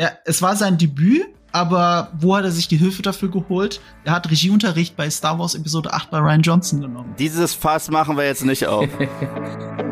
Ja, es war sein Debüt, aber wo hat er sich die Hilfe dafür geholt? Er hat Regieunterricht bei Star Wars Episode 8 bei Ryan Johnson genommen. Dieses Fass machen wir jetzt nicht auf.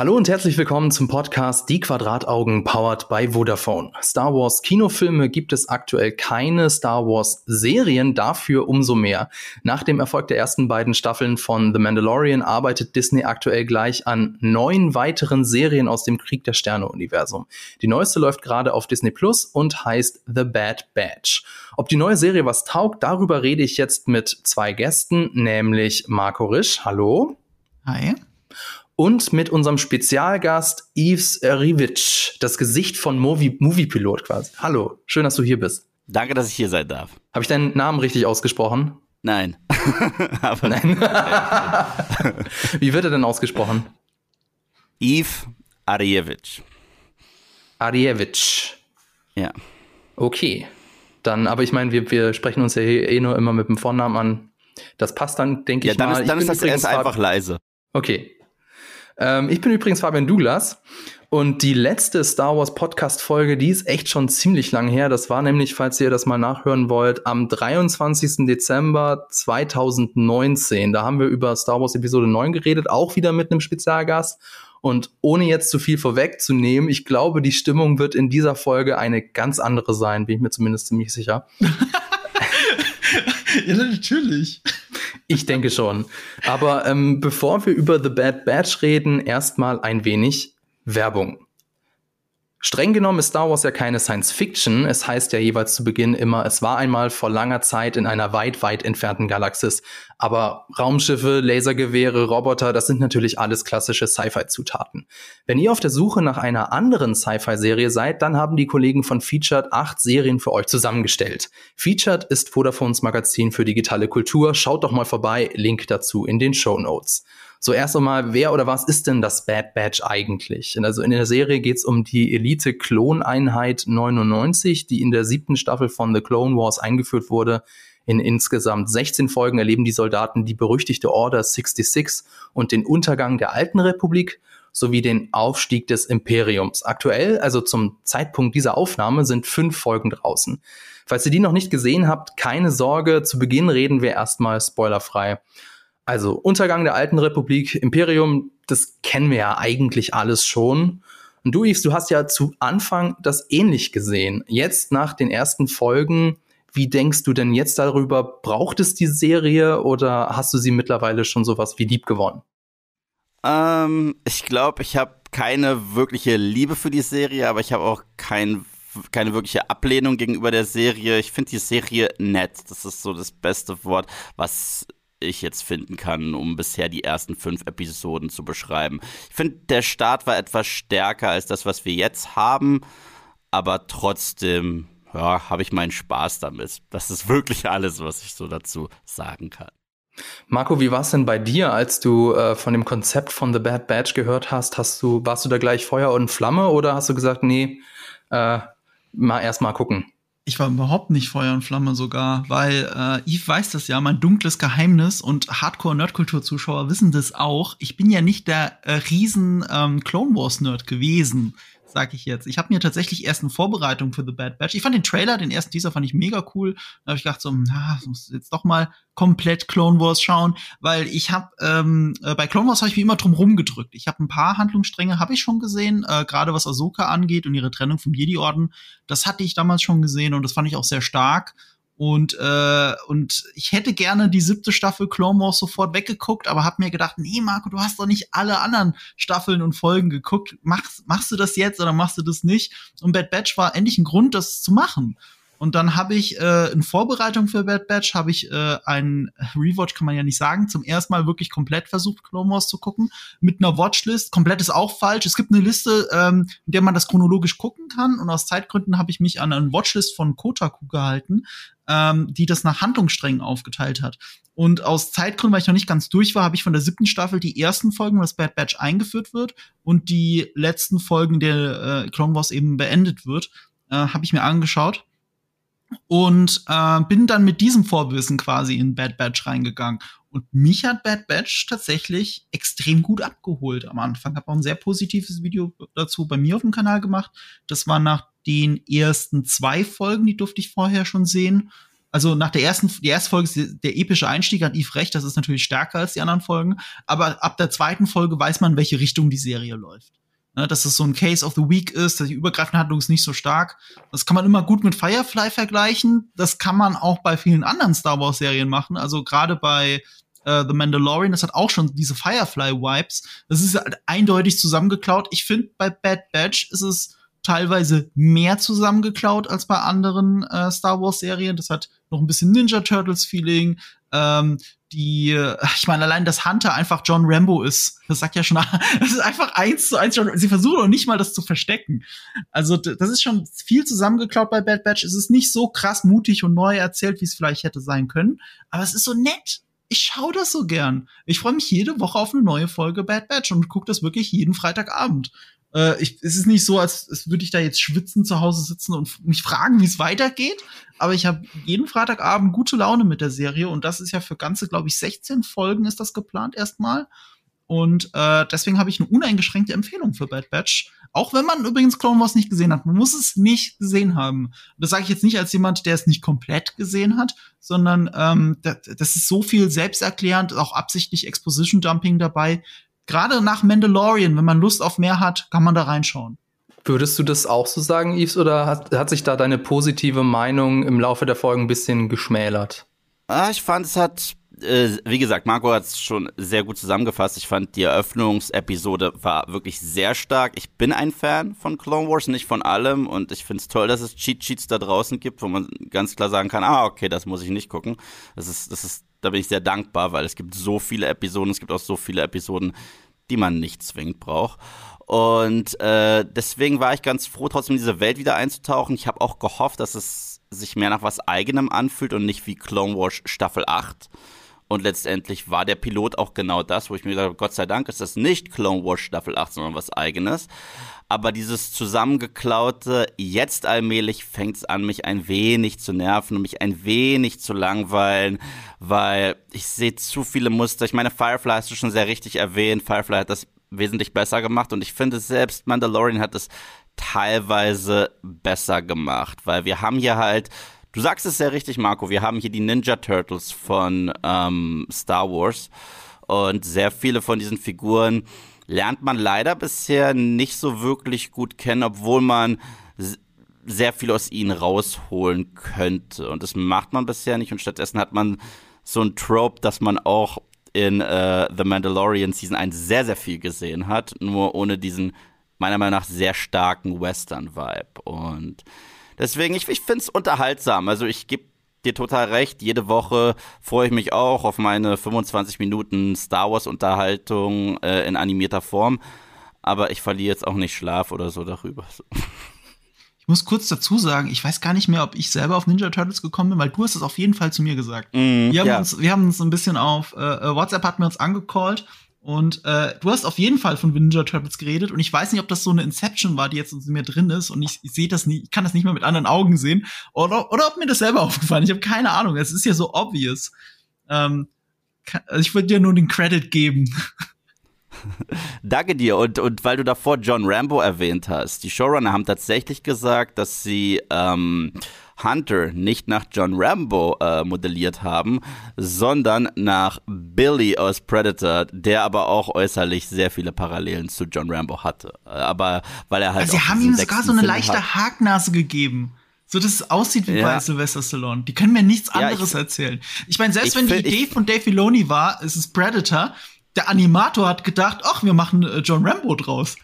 Hallo und herzlich willkommen zum Podcast Die Quadrataugen powered by Vodafone. Star Wars Kinofilme gibt es aktuell keine Star Wars Serien, dafür umso mehr. Nach dem Erfolg der ersten beiden Staffeln von The Mandalorian arbeitet Disney aktuell gleich an neun weiteren Serien aus dem Krieg der Sterne Universum. Die neueste läuft gerade auf Disney Plus und heißt The Bad Batch. Ob die neue Serie was taugt, darüber rede ich jetzt mit zwei Gästen, nämlich Marco Risch. Hallo. Hi und mit unserem Spezialgast Yves Rivic, das Gesicht von Movie, Movie Pilot quasi. Hallo, schön, dass du hier bist. Danke, dass ich hier sein darf. Habe ich deinen Namen richtig ausgesprochen? Nein. Aber Nein. Wie wird er denn ausgesprochen? Yves Arievich. Arievich. Ja. Okay. Dann, aber ich meine, wir, wir sprechen uns ja eh nur immer mit dem Vornamen an. Das passt dann, denke ja, ich dann mal. Ist, dann ich ist das erst einfach leise. Okay, ähm, ich bin übrigens Fabian Douglas und die letzte Star Wars Podcast Folge, die ist echt schon ziemlich lang her. Das war nämlich, falls ihr das mal nachhören wollt, am 23. Dezember 2019. Da haben wir über Star Wars Episode 9 geredet, auch wieder mit einem Spezialgast. Und ohne jetzt zu viel vorwegzunehmen, ich glaube, die Stimmung wird in dieser Folge eine ganz andere sein, bin ich mir zumindest ziemlich sicher. ja, natürlich. Ich denke schon. Aber ähm, bevor wir über The Bad Batch reden, erstmal ein wenig Werbung. Streng genommen ist Star Wars ja keine Science Fiction. Es heißt ja jeweils zu Beginn immer, es war einmal vor langer Zeit in einer weit, weit entfernten Galaxis. Aber Raumschiffe, Lasergewehre, Roboter, das sind natürlich alles klassische Sci-Fi-Zutaten. Wenn ihr auf der Suche nach einer anderen Sci-Fi-Serie seid, dann haben die Kollegen von Featured acht Serien für euch zusammengestellt. Featured ist Vodafones Magazin für digitale Kultur. Schaut doch mal vorbei. Link dazu in den Show Notes. So erst einmal, wer oder was ist denn das Bad Batch eigentlich? Also in der Serie geht es um die Elite-Kloneinheit 99, die in der siebten Staffel von The Clone Wars eingeführt wurde. In insgesamt 16 Folgen erleben die Soldaten die berüchtigte Order 66 und den Untergang der alten Republik sowie den Aufstieg des Imperiums. Aktuell, also zum Zeitpunkt dieser Aufnahme, sind fünf Folgen draußen. Falls ihr die noch nicht gesehen habt, keine Sorge, zu Beginn reden wir erstmal spoilerfrei. Also Untergang der alten Republik, Imperium, das kennen wir ja eigentlich alles schon. Und du, Yves, du hast ja zu Anfang das ähnlich gesehen. Jetzt nach den ersten Folgen, wie denkst du denn jetzt darüber? Braucht es die Serie oder hast du sie mittlerweile schon sowas wie lieb gewonnen? Ähm, ich glaube, ich habe keine wirkliche Liebe für die Serie, aber ich habe auch kein, keine wirkliche Ablehnung gegenüber der Serie. Ich finde die Serie nett. Das ist so das beste Wort, was ich jetzt finden kann, um bisher die ersten fünf Episoden zu beschreiben. Ich finde, der Start war etwas stärker als das, was wir jetzt haben, aber trotzdem, ja, habe ich meinen Spaß damit. Das ist wirklich alles, was ich so dazu sagen kann. Marco, wie war es denn bei dir, als du äh, von dem Konzept von The Bad Batch gehört hast? Hast du, warst du da gleich Feuer und Flamme oder hast du gesagt, nee, äh, mal erst mal gucken? Ich war überhaupt nicht Feuer und Flamme sogar, weil äh, Yves weiß das ja, mein dunkles Geheimnis und Hardcore-Nerdkultur-Zuschauer wissen das auch. Ich bin ja nicht der äh, riesen ähm, Clone Wars-Nerd gewesen sag ich jetzt. Ich habe mir tatsächlich erst eine Vorbereitung für The Bad Batch. Ich fand den Trailer, den ersten Teaser fand ich mega cool. Da habe ich gedacht so, na, muss jetzt doch mal komplett Clone Wars schauen, weil ich habe ähm, äh, bei Clone Wars habe ich mich immer drum rumgedrückt. Ich habe ein paar Handlungsstränge habe ich schon gesehen, äh, gerade was Ahsoka angeht und ihre Trennung vom Jedi Orden. Das hatte ich damals schon gesehen und das fand ich auch sehr stark. Und, äh, und ich hätte gerne die siebte Staffel Clone Wars sofort weggeguckt, aber hab mir gedacht, nee, Marco, du hast doch nicht alle anderen Staffeln und Folgen geguckt. Machst, machst du das jetzt oder machst du das nicht? Und Bad Batch war endlich ein Grund, das zu machen. Und dann habe ich äh, in Vorbereitung für Bad Batch habe ich äh, einen Rewatch, kann man ja nicht sagen, zum ersten Mal wirklich komplett versucht, Clone Wars zu gucken. Mit einer Watchlist. Komplett ist auch falsch. Es gibt eine Liste, ähm, in der man das chronologisch gucken kann. Und aus Zeitgründen habe ich mich an eine Watchlist von Kotaku gehalten, ähm, die das nach Handlungssträngen aufgeteilt hat. Und aus Zeitgründen, weil ich noch nicht ganz durch war, habe ich von der siebten Staffel die ersten Folgen, wo das Bad Batch eingeführt wird, und die letzten Folgen der äh, Clone Wars eben beendet wird, äh, habe ich mir angeschaut und äh, bin dann mit diesem Vorwissen quasi in Bad Batch reingegangen. Und mich hat Bad Batch tatsächlich extrem gut abgeholt am Anfang. Habe auch ein sehr positives Video dazu bei mir auf dem Kanal gemacht. Das war nach den ersten zwei Folgen, die durfte ich vorher schon sehen. Also nach der ersten, die erste Folge ist der epische Einstieg, hat Yves recht, das ist natürlich stärker als die anderen Folgen. Aber ab der zweiten Folge weiß man, welche Richtung die Serie läuft. Ne, dass es so ein Case of the Week ist, dass die übergreifende Handlung ist nicht so stark. Das kann man immer gut mit Firefly vergleichen. Das kann man auch bei vielen anderen Star Wars Serien machen. Also gerade bei äh, The Mandalorian, das hat auch schon diese Firefly-Vibes. Das ist halt eindeutig zusammengeklaut. Ich finde, bei Bad Batch ist es teilweise mehr zusammengeklaut als bei anderen äh, Star Wars Serien. Das hat noch ein bisschen Ninja Turtles Feeling. Ähm, die, ich meine, allein, dass Hunter einfach John Rambo ist, das sagt ja schon, das ist einfach eins zu eins sie versuchen auch nicht mal das zu verstecken. Also, das ist schon viel zusammengeklaut bei Bad Batch. Es ist nicht so krass mutig und neu erzählt, wie es vielleicht hätte sein können, aber es ist so nett. Ich schaue das so gern. Ich freue mich jede Woche auf eine neue Folge Bad Batch und gucke das wirklich jeden Freitagabend. Äh, ich, es ist nicht so, als, als würde ich da jetzt schwitzen zu Hause sitzen und mich fragen, wie es weitergeht. Aber ich habe jeden Freitagabend gute Laune mit der Serie und das ist ja für ganze, glaube ich, 16 Folgen ist das geplant erstmal. Und äh, deswegen habe ich eine uneingeschränkte Empfehlung für Bad Batch. Auch wenn man übrigens Clone Wars nicht gesehen hat. Man muss es nicht gesehen haben. Das sage ich jetzt nicht als jemand, der es nicht komplett gesehen hat, sondern ähm, das, das ist so viel selbsterklärend, auch absichtlich Exposition Dumping dabei gerade nach Mandalorian, wenn man Lust auf mehr hat, kann man da reinschauen. Würdest du das auch so sagen, Yves, oder hat, hat sich da deine positive Meinung im Laufe der Folgen ein bisschen geschmälert? Ah, ich fand, es hat, äh, wie gesagt, Marco hat es schon sehr gut zusammengefasst. Ich fand, die Eröffnungsepisode war wirklich sehr stark. Ich bin ein Fan von Clone Wars, nicht von allem. Und ich finde es toll, dass es Cheat Sheets da draußen gibt, wo man ganz klar sagen kann, ah, okay, das muss ich nicht gucken. Das ist, das ist da bin ich sehr dankbar, weil es gibt so viele Episoden, es gibt auch so viele Episoden, die man nicht zwingend braucht. Und äh, deswegen war ich ganz froh, trotzdem in diese Welt wieder einzutauchen. Ich habe auch gehofft, dass es sich mehr nach was eigenem anfühlt und nicht wie Clone Wars Staffel 8. Und letztendlich war der Pilot auch genau das, wo ich mir gesagt habe, Gott sei Dank ist das nicht Clone Wars Staffel 8, sondern was eigenes aber dieses zusammengeklaute, jetzt allmählich fängt es an, mich ein wenig zu nerven und mich ein wenig zu langweilen, weil ich sehe zu viele Muster. Ich meine, Firefly hast du schon sehr richtig erwähnt. Firefly hat das wesentlich besser gemacht und ich finde selbst Mandalorian hat es teilweise besser gemacht, weil wir haben hier halt Du sagst es sehr richtig, Marco. Wir haben hier die Ninja Turtles von ähm, Star Wars. Und sehr viele von diesen Figuren lernt man leider bisher nicht so wirklich gut kennen, obwohl man sehr viel aus ihnen rausholen könnte. Und das macht man bisher nicht. Und stattdessen hat man so ein Trope, dass man auch in äh, The Mandalorian Season 1 sehr, sehr viel gesehen hat, nur ohne diesen, meiner Meinung nach, sehr starken Western-Vibe. Und deswegen, ich, ich finde es unterhaltsam. Also ich gebe dir total recht. Jede Woche freue ich mich auch auf meine 25 Minuten Star Wars Unterhaltung äh, in animierter Form. Aber ich verliere jetzt auch nicht Schlaf oder so darüber. Ich muss kurz dazu sagen, ich weiß gar nicht mehr, ob ich selber auf Ninja Turtles gekommen bin, weil du hast es auf jeden Fall zu mir gesagt. Mm, wir, haben ja. uns, wir haben uns ein bisschen auf äh, äh WhatsApp hatten wir uns angecallt und äh, du hast auf jeden Fall von Ninja Turtles geredet und ich weiß nicht, ob das so eine Inception war, die jetzt in mir drin ist und ich, ich sehe das nicht, ich kann das nicht mehr mit anderen Augen sehen oder, oder ob mir das selber aufgefallen. Ich habe keine Ahnung. Es ist ja so obvious. Ähm, also ich würde dir nur den Credit geben. Danke dir. Und, und weil du davor John Rambo erwähnt hast, die Showrunner haben tatsächlich gesagt, dass sie ähm, Hunter nicht nach John Rambo äh, modelliert haben, sondern nach Billy aus Predator, der aber auch äußerlich sehr viele Parallelen zu John Rambo hatte. Äh, aber weil er halt. Also sie haben ihm sogar so eine leichte hat. Haknase gegeben. So, dass es aussieht wie ja. bei Sylvester Stallone. Die können mir nichts anderes ja, ich, erzählen. Ich meine, selbst ich wenn die Idee von Dave Filoni war, es ist Predator, der Animator hat gedacht, ach, wir machen äh, John Rambo draus.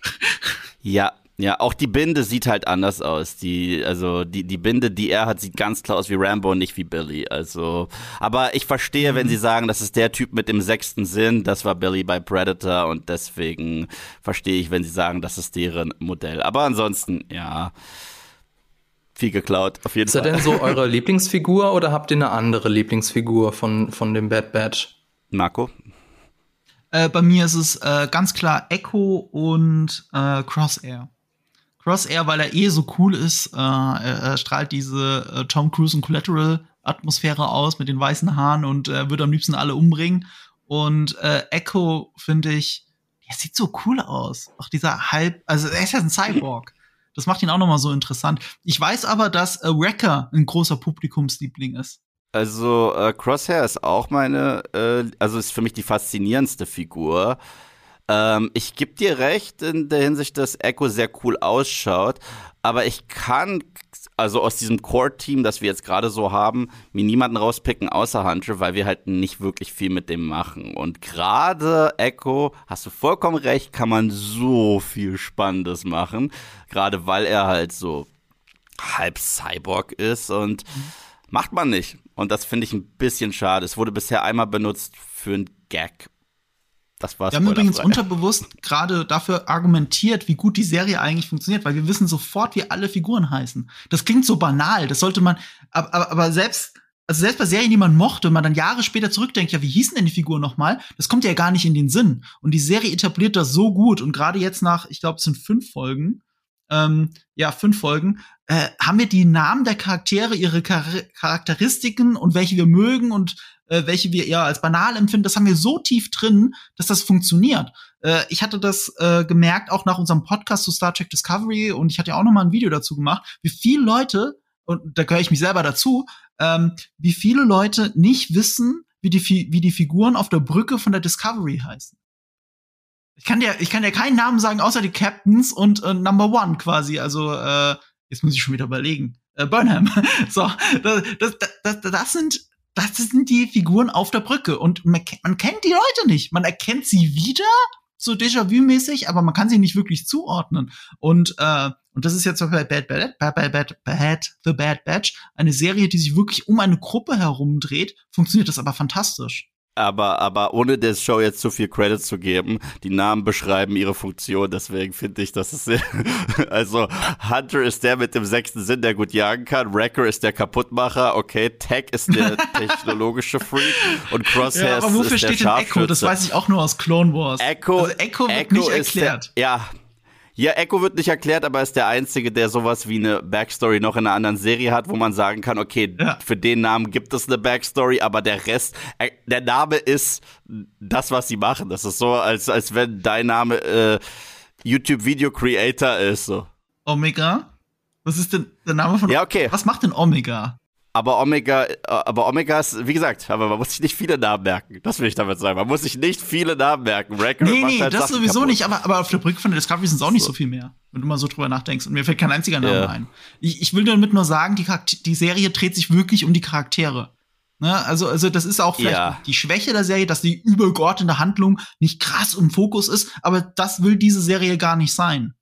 Ja, ja, auch die Binde sieht halt anders aus. Die, also die, die Binde, die er hat, sieht ganz klar aus wie Rambo und nicht wie Billy. Also, aber ich verstehe, mhm. wenn sie sagen, das ist der Typ mit dem sechsten Sinn, das war Billy bei Predator und deswegen verstehe ich, wenn sie sagen, das ist deren Modell. Aber ansonsten, ja, viel geklaut, auf jeden ist Fall. Ist er denn so eure Lieblingsfigur oder habt ihr eine andere Lieblingsfigur von, von dem Bad Batch? Marco? Äh, bei mir ist es äh, ganz klar Echo und äh, Crosshair. Crosshair, weil er eh so cool ist. Äh, er, strahlt diese äh, Tom Cruise und Collateral Atmosphäre aus mit den weißen Haaren und äh, würde am liebsten alle umbringen. Und äh, Echo finde ich, er sieht so cool aus. Auch dieser halb, also er ist ja ein Cyborg. Das macht ihn auch nochmal so interessant. Ich weiß aber, dass äh, Wrecker ein großer Publikumsliebling ist. Also äh, Crosshair ist auch meine, äh, also ist für mich die faszinierendste Figur. Ähm, ich gebe dir recht in der Hinsicht, dass Echo sehr cool ausschaut, aber ich kann also aus diesem Core-Team, das wir jetzt gerade so haben, mir niemanden rauspicken außer Hunter, weil wir halt nicht wirklich viel mit dem machen. Und gerade Echo, hast du vollkommen recht, kann man so viel Spannendes machen. Gerade weil er halt so halb Cyborg ist und macht man nicht. Und das finde ich ein bisschen schade. Es wurde bisher einmal benutzt für einen Gag. Das war's. Wir haben übrigens unterbewusst gerade dafür argumentiert, wie gut die Serie eigentlich funktioniert, weil wir wissen sofort, wie alle Figuren heißen. Das klingt so banal, das sollte man, aber, aber, aber selbst, also selbst bei Serien, die man mochte, und man dann Jahre später zurückdenkt, ja, wie hießen denn die Figuren nochmal? Das kommt ja gar nicht in den Sinn. Und die Serie etabliert das so gut und gerade jetzt nach, ich glaube, es sind fünf Folgen, ähm, ja, fünf Folgen, äh, haben wir die Namen der Charaktere, ihre Char Charakteristiken und welche wir mögen und äh, welche wir eher als banal empfinden, das haben wir so tief drin, dass das funktioniert. Äh, ich hatte das äh, gemerkt, auch nach unserem Podcast zu Star Trek Discovery und ich hatte ja auch noch mal ein Video dazu gemacht, wie viele Leute, und da gehöre ich mich selber dazu, ähm, wie viele Leute nicht wissen, wie die, wie die Figuren auf der Brücke von der Discovery heißen. Ich kann dir, ich kann dir keinen Namen sagen, außer die Captains und äh, Number One quasi. Also, äh, jetzt muss ich schon wieder überlegen. Äh, Burnham. so, das, das, das, das sind das sind die Figuren auf der Brücke. Und man, man kennt die Leute nicht. Man erkennt sie wieder, so Déjà-vu-mäßig, aber man kann sie nicht wirklich zuordnen. Und, äh, und das ist jetzt bei Bad, Bad, Bad, Bad, Bad, Bad, The Bad Batch, eine Serie, die sich wirklich um eine Gruppe herumdreht, funktioniert das aber fantastisch aber, aber ohne der Show jetzt zu viel Credit zu geben, die Namen beschreiben ihre Funktion, deswegen finde ich, dass es also Hunter ist der mit dem sechsten Sinn, der gut jagen kann, Wrecker ist der Kaputtmacher, okay, Tech ist der technologische Freak und Crosshair ja, aber wofür ist steht der denn Echo? Das weiß ich auch nur aus Clone Wars. Echo, also Echo wird Echo nicht erklärt. Der, ja, ja, Echo wird nicht erklärt, aber ist der Einzige, der sowas wie eine Backstory noch in einer anderen Serie hat, wo man sagen kann, okay, ja. für den Namen gibt es eine Backstory, aber der Rest, äh, der Name ist das, was sie machen. Das ist so, als, als wenn dein Name äh, YouTube-Video-Creator ist. So. Omega? Was ist denn der Name von Ja, okay. Was macht denn Omega? Aber Omega, aber Omega ist, wie gesagt, aber man muss sich nicht viele Namen merken. Das will ich damit sagen. Man muss sich nicht viele Namen merken. Record nee, nee, halt das Sachen sowieso kaputt. nicht. Aber, aber auf der Brücke von der Discovery sind es auch nicht so. so viel mehr, wenn du mal so drüber nachdenkst. Und mir fällt kein einziger Name yeah. ein. Ich, ich will damit nur sagen, die, die Serie dreht sich wirklich um die Charaktere. Ne? Also, also das ist auch vielleicht ja. die Schwäche der Serie, dass die übergeordnete Handlung nicht krass im Fokus ist, aber das will diese Serie gar nicht sein.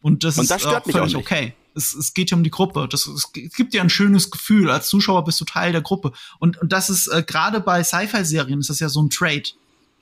Und das Und das ist stört äh, völlig okay es, es geht ja um die Gruppe. Das, es gibt dir ein schönes Gefühl. Als Zuschauer bist du Teil der Gruppe. Und, und das ist äh, gerade bei Sci-Fi-Serien ist das ja so ein Trade.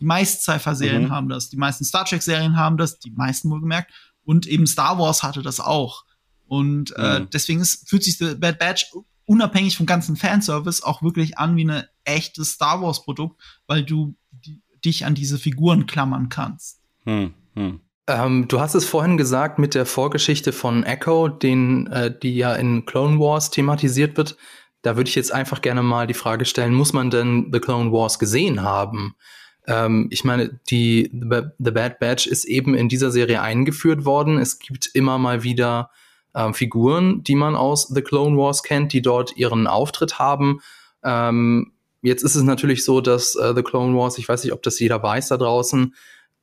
Die meisten Sci-Fi-Serien mhm. haben das, die meisten Star Trek-Serien haben das, die meisten wohlgemerkt. Und eben Star Wars hatte das auch. Und äh, mhm. deswegen ist, fühlt sich The Bad Batch unabhängig vom ganzen Fanservice auch wirklich an wie eine echte Star Wars-Produkt, weil du die, dich an diese Figuren klammern kannst. Hm, hm. Ähm, du hast es vorhin gesagt mit der Vorgeschichte von Echo, den, äh, die ja in Clone Wars thematisiert wird. Da würde ich jetzt einfach gerne mal die Frage stellen, muss man denn The Clone Wars gesehen haben? Ähm, ich meine, die The Bad Batch ist eben in dieser Serie eingeführt worden. Es gibt immer mal wieder ähm, Figuren, die man aus The Clone Wars kennt, die dort ihren Auftritt haben. Ähm, jetzt ist es natürlich so, dass äh, The Clone Wars, ich weiß nicht, ob das jeder weiß da draußen,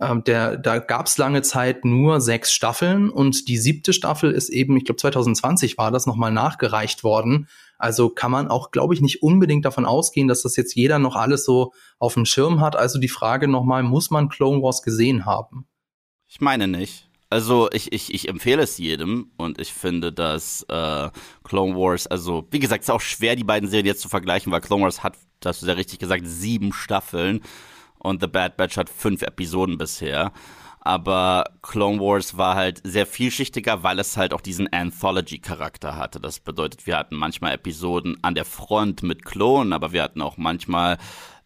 ähm, der, da gab es lange Zeit nur sechs Staffeln und die siebte Staffel ist eben, ich glaube 2020 war das nochmal nachgereicht worden. Also kann man auch, glaube ich, nicht unbedingt davon ausgehen, dass das jetzt jeder noch alles so auf dem Schirm hat. Also die Frage nochmal, muss man Clone Wars gesehen haben? Ich meine nicht. Also ich, ich, ich empfehle es jedem und ich finde, dass äh, Clone Wars, also wie gesagt, es ist auch schwer, die beiden Serien jetzt zu vergleichen, weil Clone Wars hat, das hast du sehr richtig gesagt, sieben Staffeln und The Bad Batch hat fünf Episoden bisher. Aber Clone Wars war halt sehr vielschichtiger, weil es halt auch diesen Anthology-Charakter hatte. Das bedeutet, wir hatten manchmal Episoden an der Front mit Klonen, aber wir hatten auch manchmal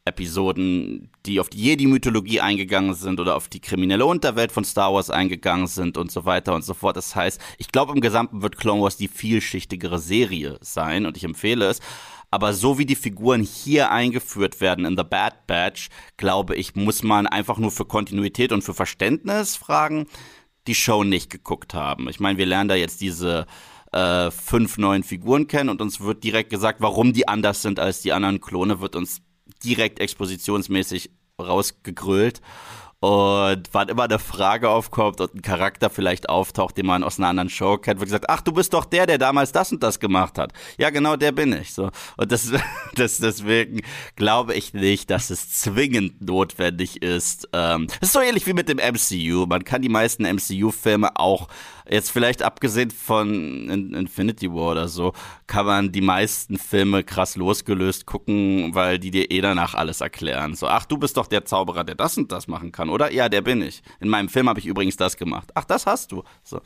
Episoden, die auf die Jedi-Mythologie eingegangen sind oder auf die kriminelle Unterwelt von Star Wars eingegangen sind und so weiter und so fort. Das heißt, ich glaube, im Gesamten wird Clone Wars die vielschichtigere Serie sein und ich empfehle es. Aber so wie die Figuren hier eingeführt werden in The Bad Batch, glaube ich, muss man einfach nur für Kontinuität und für Verständnis fragen, die Show nicht geguckt haben. Ich meine, wir lernen da jetzt diese äh, fünf neuen Figuren kennen und uns wird direkt gesagt, warum die anders sind als die anderen Klone, wird uns direkt expositionsmäßig rausgegrölt. Und wann immer eine Frage aufkommt und ein Charakter vielleicht auftaucht, den man aus einer anderen Show kennt, wird gesagt, ach, du bist doch der, der damals das und das gemacht hat. Ja, genau, der bin ich. So. Und das, das deswegen glaube ich nicht, dass es zwingend notwendig ist. Ähm, ist so ähnlich wie mit dem MCU. Man kann die meisten MCU-Filme auch Jetzt vielleicht abgesehen von Infinity War oder so, kann man die meisten Filme krass losgelöst gucken, weil die dir eh danach alles erklären. So, ach, du bist doch der Zauberer, der das und das machen kann, oder? Ja, der bin ich. In meinem Film habe ich übrigens das gemacht. Ach, das hast du. So.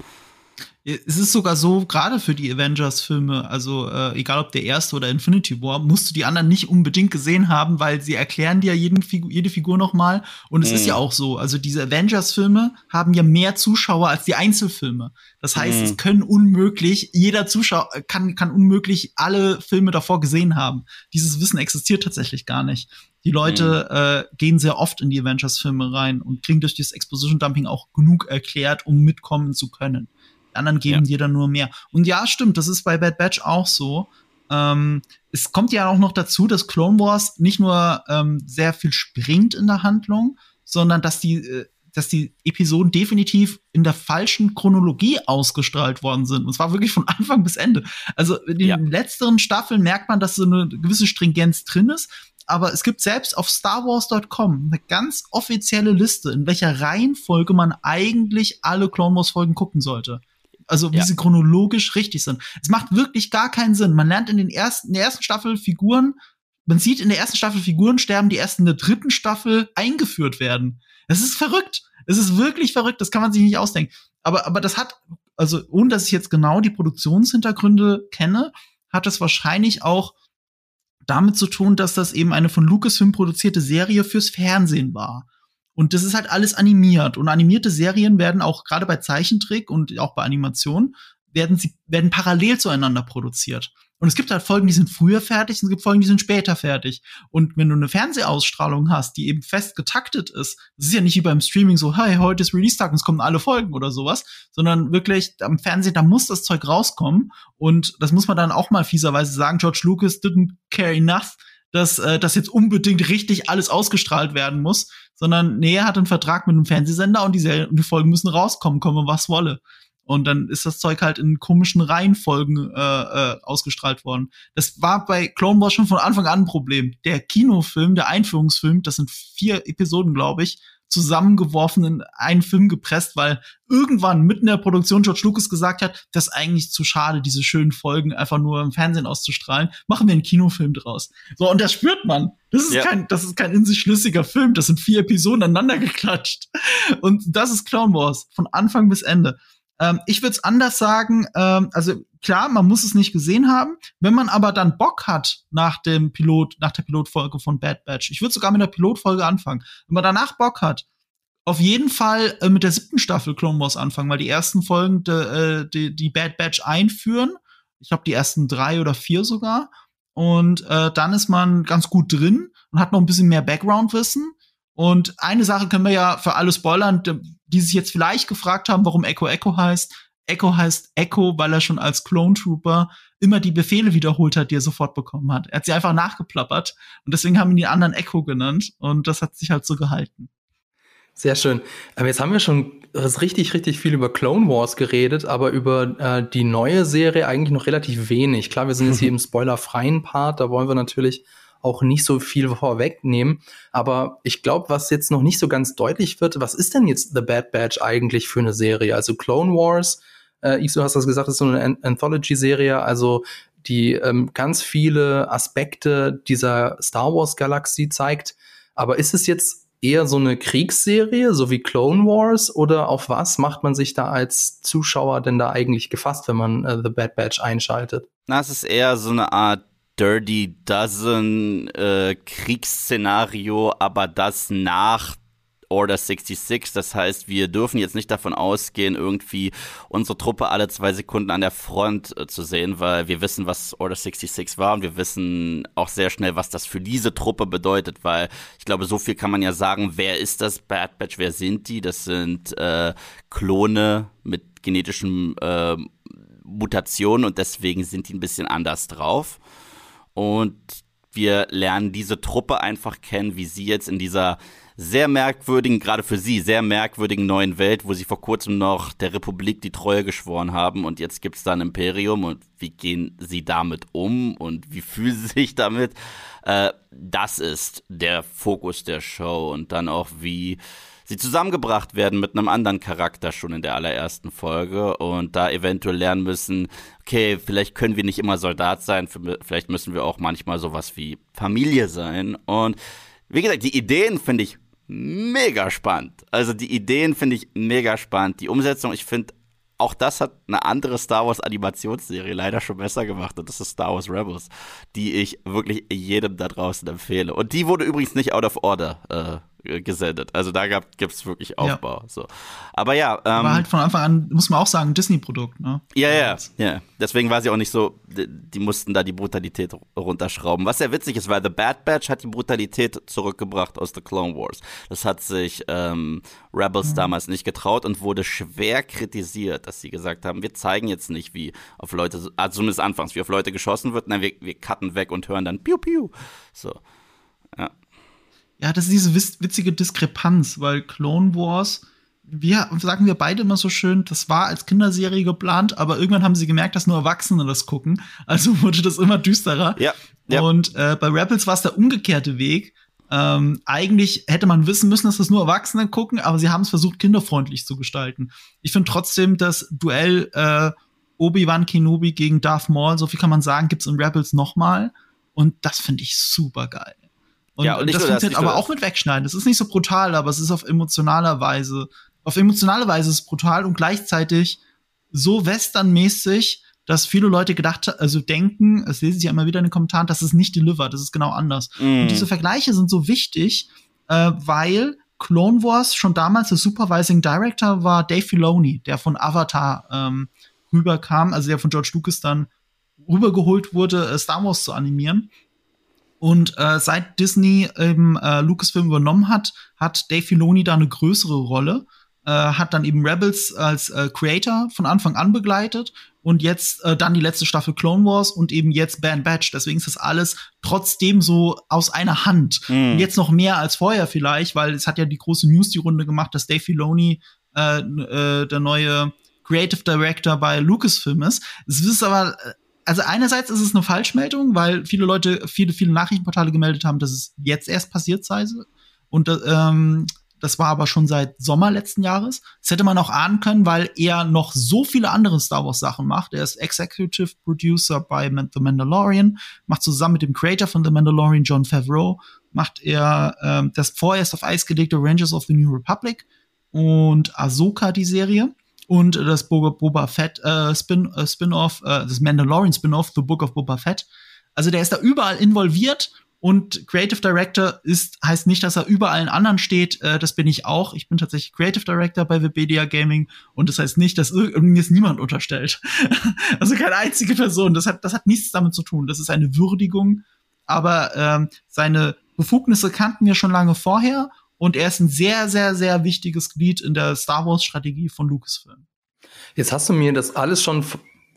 Es ist sogar so, gerade für die Avengers-Filme, also äh, egal ob der erste oder Infinity War, musst du die anderen nicht unbedingt gesehen haben, weil sie erklären dir jeden Figu jede Figur nochmal. Und es mm. ist ja mhm. auch so, also diese Avengers-Filme haben ja mehr Zuschauer als die Einzelfilme. Das heißt, mm. es können unmöglich, jeder Zuschauer kann, kann unmöglich alle Filme davor gesehen haben. Dieses Wissen existiert tatsächlich gar nicht. Die Leute mm. äh, gehen sehr oft in die Avengers-Filme rein und kriegen durch dieses Exposition-Dumping auch genug erklärt, um mitkommen zu können. Anderen geben ja. dir dann nur mehr. Und ja, stimmt, das ist bei Bad Batch auch so. Ähm, es kommt ja auch noch dazu, dass Clone Wars nicht nur ähm, sehr viel springt in der Handlung, sondern dass die, äh, dass die Episoden definitiv in der falschen Chronologie ausgestrahlt worden sind. Und zwar wirklich von Anfang bis Ende. Also in den ja. letzteren Staffeln merkt man, dass so eine gewisse Stringenz drin ist. Aber es gibt selbst auf StarWars.com eine ganz offizielle Liste, in welcher Reihenfolge man eigentlich alle Clone Wars Folgen gucken sollte. Also wie ja. sie chronologisch richtig sind. Es macht wirklich gar keinen Sinn. Man lernt in den ersten, in der ersten Staffel Figuren, man sieht in der ersten Staffel Figuren sterben, die erst in der dritten Staffel eingeführt werden. Das ist verrückt. Es ist wirklich verrückt. Das kann man sich nicht ausdenken. Aber, aber das hat, also ohne dass ich jetzt genau die Produktionshintergründe kenne, hat das wahrscheinlich auch damit zu tun, dass das eben eine von Lucasfilm produzierte Serie fürs Fernsehen war. Und das ist halt alles animiert. Und animierte Serien werden auch gerade bei Zeichentrick und auch bei Animation werden sie werden parallel zueinander produziert. Und es gibt halt Folgen, die sind früher fertig, und es gibt Folgen, die sind später fertig. Und wenn du eine Fernsehausstrahlung hast, die eben fest getaktet ist, das ist ja nicht wie beim Streaming so, hey, heute ist Release-Tag und es kommen alle Folgen oder sowas, sondern wirklich am Fernsehen, da muss das Zeug rauskommen. Und das muss man dann auch mal fieserweise sagen, George Lucas didn't care enough, dass äh, das jetzt unbedingt richtig alles ausgestrahlt werden muss, sondern nee, er hat einen Vertrag mit einem Fernsehsender und die, Serie, und die Folgen müssen rauskommen, komme was wolle. Und dann ist das Zeug halt in komischen Reihenfolgen äh, äh, ausgestrahlt worden. Das war bei Clone Wars schon von Anfang an ein Problem. Der Kinofilm, der Einführungsfilm, das sind vier Episoden, glaube ich, zusammengeworfen in einen Film gepresst, weil irgendwann mitten in der Produktion George Lucas gesagt hat, das ist eigentlich zu schade, diese schönen Folgen einfach nur im Fernsehen auszustrahlen. Machen wir einen Kinofilm draus. So, und das spürt man. Das ist ja. kein, das ist kein in sich schlüssiger Film. Das sind vier Episoden aneinander geklatscht. Und das ist Clown Wars. Von Anfang bis Ende. Ähm, ich würde es anders sagen. Ähm, also klar, man muss es nicht gesehen haben. Wenn man aber dann Bock hat nach dem Pilot, nach der Pilotfolge von Bad Batch, ich würde sogar mit der Pilotfolge anfangen. Wenn man danach Bock hat, auf jeden Fall äh, mit der siebten Staffel Clone Wars anfangen, weil die ersten Folgen de, äh, die, die Bad Batch einführen. Ich glaube, die ersten drei oder vier sogar. Und äh, dann ist man ganz gut drin und hat noch ein bisschen mehr Background-Wissen. Und eine Sache können wir ja für alle spoilern, die sich jetzt vielleicht gefragt haben, warum Echo Echo heißt. Echo heißt Echo, weil er schon als Clone Trooper immer die Befehle wiederholt hat, die er sofort bekommen hat. Er hat sie einfach nachgeplappert und deswegen haben ihn die anderen Echo genannt und das hat sich halt so gehalten. Sehr schön. Aber jetzt haben wir schon richtig, richtig viel über Clone Wars geredet, aber über äh, die neue Serie eigentlich noch relativ wenig. Klar, wir sind jetzt hier im spoilerfreien Part, da wollen wir natürlich auch nicht so viel vorwegnehmen. Aber ich glaube, was jetzt noch nicht so ganz deutlich wird, was ist denn jetzt The Bad Batch eigentlich für eine Serie? Also Clone Wars, äh, Iso hast das gesagt, ist so eine Anthology-Serie, also die ähm, ganz viele Aspekte dieser Star Wars-Galaxie zeigt. Aber ist es jetzt eher so eine Kriegsserie, so wie Clone Wars, oder auf was macht man sich da als Zuschauer denn da eigentlich gefasst, wenn man äh, The Bad Batch einschaltet? Na, es ist eher so eine Art Dirty Dozen äh, Kriegsszenario, aber das nach Order 66. Das heißt, wir dürfen jetzt nicht davon ausgehen, irgendwie unsere Truppe alle zwei Sekunden an der Front äh, zu sehen, weil wir wissen, was Order 66 war und wir wissen auch sehr schnell, was das für diese Truppe bedeutet, weil ich glaube, so viel kann man ja sagen, wer ist das Bad Batch, wer sind die? Das sind äh, Klone mit genetischen äh, Mutationen und deswegen sind die ein bisschen anders drauf. Und wir lernen diese Truppe einfach kennen, wie sie jetzt in dieser sehr merkwürdigen, gerade für sie, sehr merkwürdigen neuen Welt, wo sie vor kurzem noch der Republik die Treue geschworen haben und jetzt gibt es da ein Imperium und wie gehen sie damit um und wie fühlen sie sich damit? Äh, das ist der Fokus der Show und dann auch wie sie zusammengebracht werden mit einem anderen Charakter schon in der allerersten Folge und da eventuell lernen müssen, okay, vielleicht können wir nicht immer Soldat sein, vielleicht müssen wir auch manchmal sowas wie Familie sein und wie gesagt, die Ideen finde ich mega spannend. Also die Ideen finde ich mega spannend. Die Umsetzung, ich finde, auch das hat eine andere Star Wars Animationsserie leider schon besser gemacht und das ist Star Wars Rebels, die ich wirklich jedem da draußen empfehle. Und die wurde übrigens nicht out of order äh, gesendet. Also da gibt es wirklich Aufbau. Ja. So. Aber ja. Ähm, Aber halt von Anfang an, muss man auch sagen, Disney-Produkt, ne? Ja, ja, ja. Deswegen war sie auch nicht so, die, die, mussten da die Brutalität runterschrauben. Was sehr witzig ist, weil The Bad Batch hat die Brutalität zurückgebracht aus The Clone Wars. Das hat sich ähm, Rebels mhm. damals nicht getraut und wurde schwer kritisiert, dass sie gesagt haben, wir zeigen jetzt nicht, wie auf Leute, also zumindest anfangs, wie auf Leute geschossen wird. Nein, wir, wir cutten weg und hören dann Piu Piu. So. Ja ja, das ist diese witzige Diskrepanz, weil Clone Wars, wir sagen wir beide immer so schön, das war als Kinderserie geplant, aber irgendwann haben sie gemerkt, dass nur Erwachsene das gucken. Also wurde das immer düsterer. Ja. ja. Und äh, bei Rebels war es der umgekehrte Weg. Ähm, eigentlich hätte man wissen müssen, dass das nur Erwachsene gucken, aber sie haben es versucht, kinderfreundlich zu gestalten. Ich finde trotzdem, das Duell äh, Obi-Wan Kenobi gegen Darth Maul, so viel kann man sagen, gibt's in Rebels nochmal. Und das finde ich super geil. Und, ja, und, das funktioniert aber auch mit Wegschneiden. Das ist nicht so brutal, aber es ist auf emotionaler Weise. Auf emotionale Weise ist es brutal und gleichzeitig so westernmäßig, dass viele Leute gedacht, also denken, es lese ich ja immer wieder in den Kommentaren, dass es nicht delivered, das ist genau anders. Mm. Und diese Vergleiche sind so wichtig, äh, weil Clone Wars schon damals der Supervising Director war Dave Filoni, der von Avatar ähm, rüberkam, also der von George Lucas dann rübergeholt wurde, äh, Star Wars zu animieren. Und äh, seit Disney eben äh, Lucasfilm übernommen hat, hat Dave Filoni da eine größere Rolle. Äh, hat dann eben Rebels als äh, Creator von Anfang an begleitet und jetzt äh, dann die letzte Staffel Clone Wars und eben jetzt Band Batch. Deswegen ist das alles trotzdem so aus einer Hand. Mm. Und jetzt noch mehr als vorher vielleicht, weil es hat ja die große News die Runde gemacht, dass Dave Filoni äh, äh, der neue Creative Director bei Lucasfilm ist. Es ist aber äh, also einerseits ist es eine Falschmeldung, weil viele Leute, viele, viele Nachrichtenportale gemeldet haben, dass es jetzt erst passiert sei. Und ähm, das war aber schon seit Sommer letzten Jahres. Das hätte man auch ahnen können, weil er noch so viele andere Star Wars Sachen macht. Er ist Executive Producer bei The Mandalorian, macht zusammen mit dem Creator von The Mandalorian, John Favreau, macht er ähm, das vorerst auf Eis gelegte Rangers of the New Republic und Ahsoka, die Serie und das Boba Fett äh, Spin, äh, Spin-off, äh, das Mandalorian Spin-off, The Book of Boba Fett. Also der ist da überall involviert und Creative Director ist heißt nicht, dass er überall in anderen steht. Äh, das bin ich auch. Ich bin tatsächlich Creative Director bei Webedia Gaming und das heißt nicht, dass mir es niemand unterstellt. also keine einzige Person. Das hat das hat nichts damit zu tun. Das ist eine Würdigung. Aber ähm, seine Befugnisse kannten wir schon lange vorher und er ist ein sehr, sehr, sehr wichtiges Glied in der Star Wars-Strategie von Lucasfilm. Jetzt hast du mir das alles schon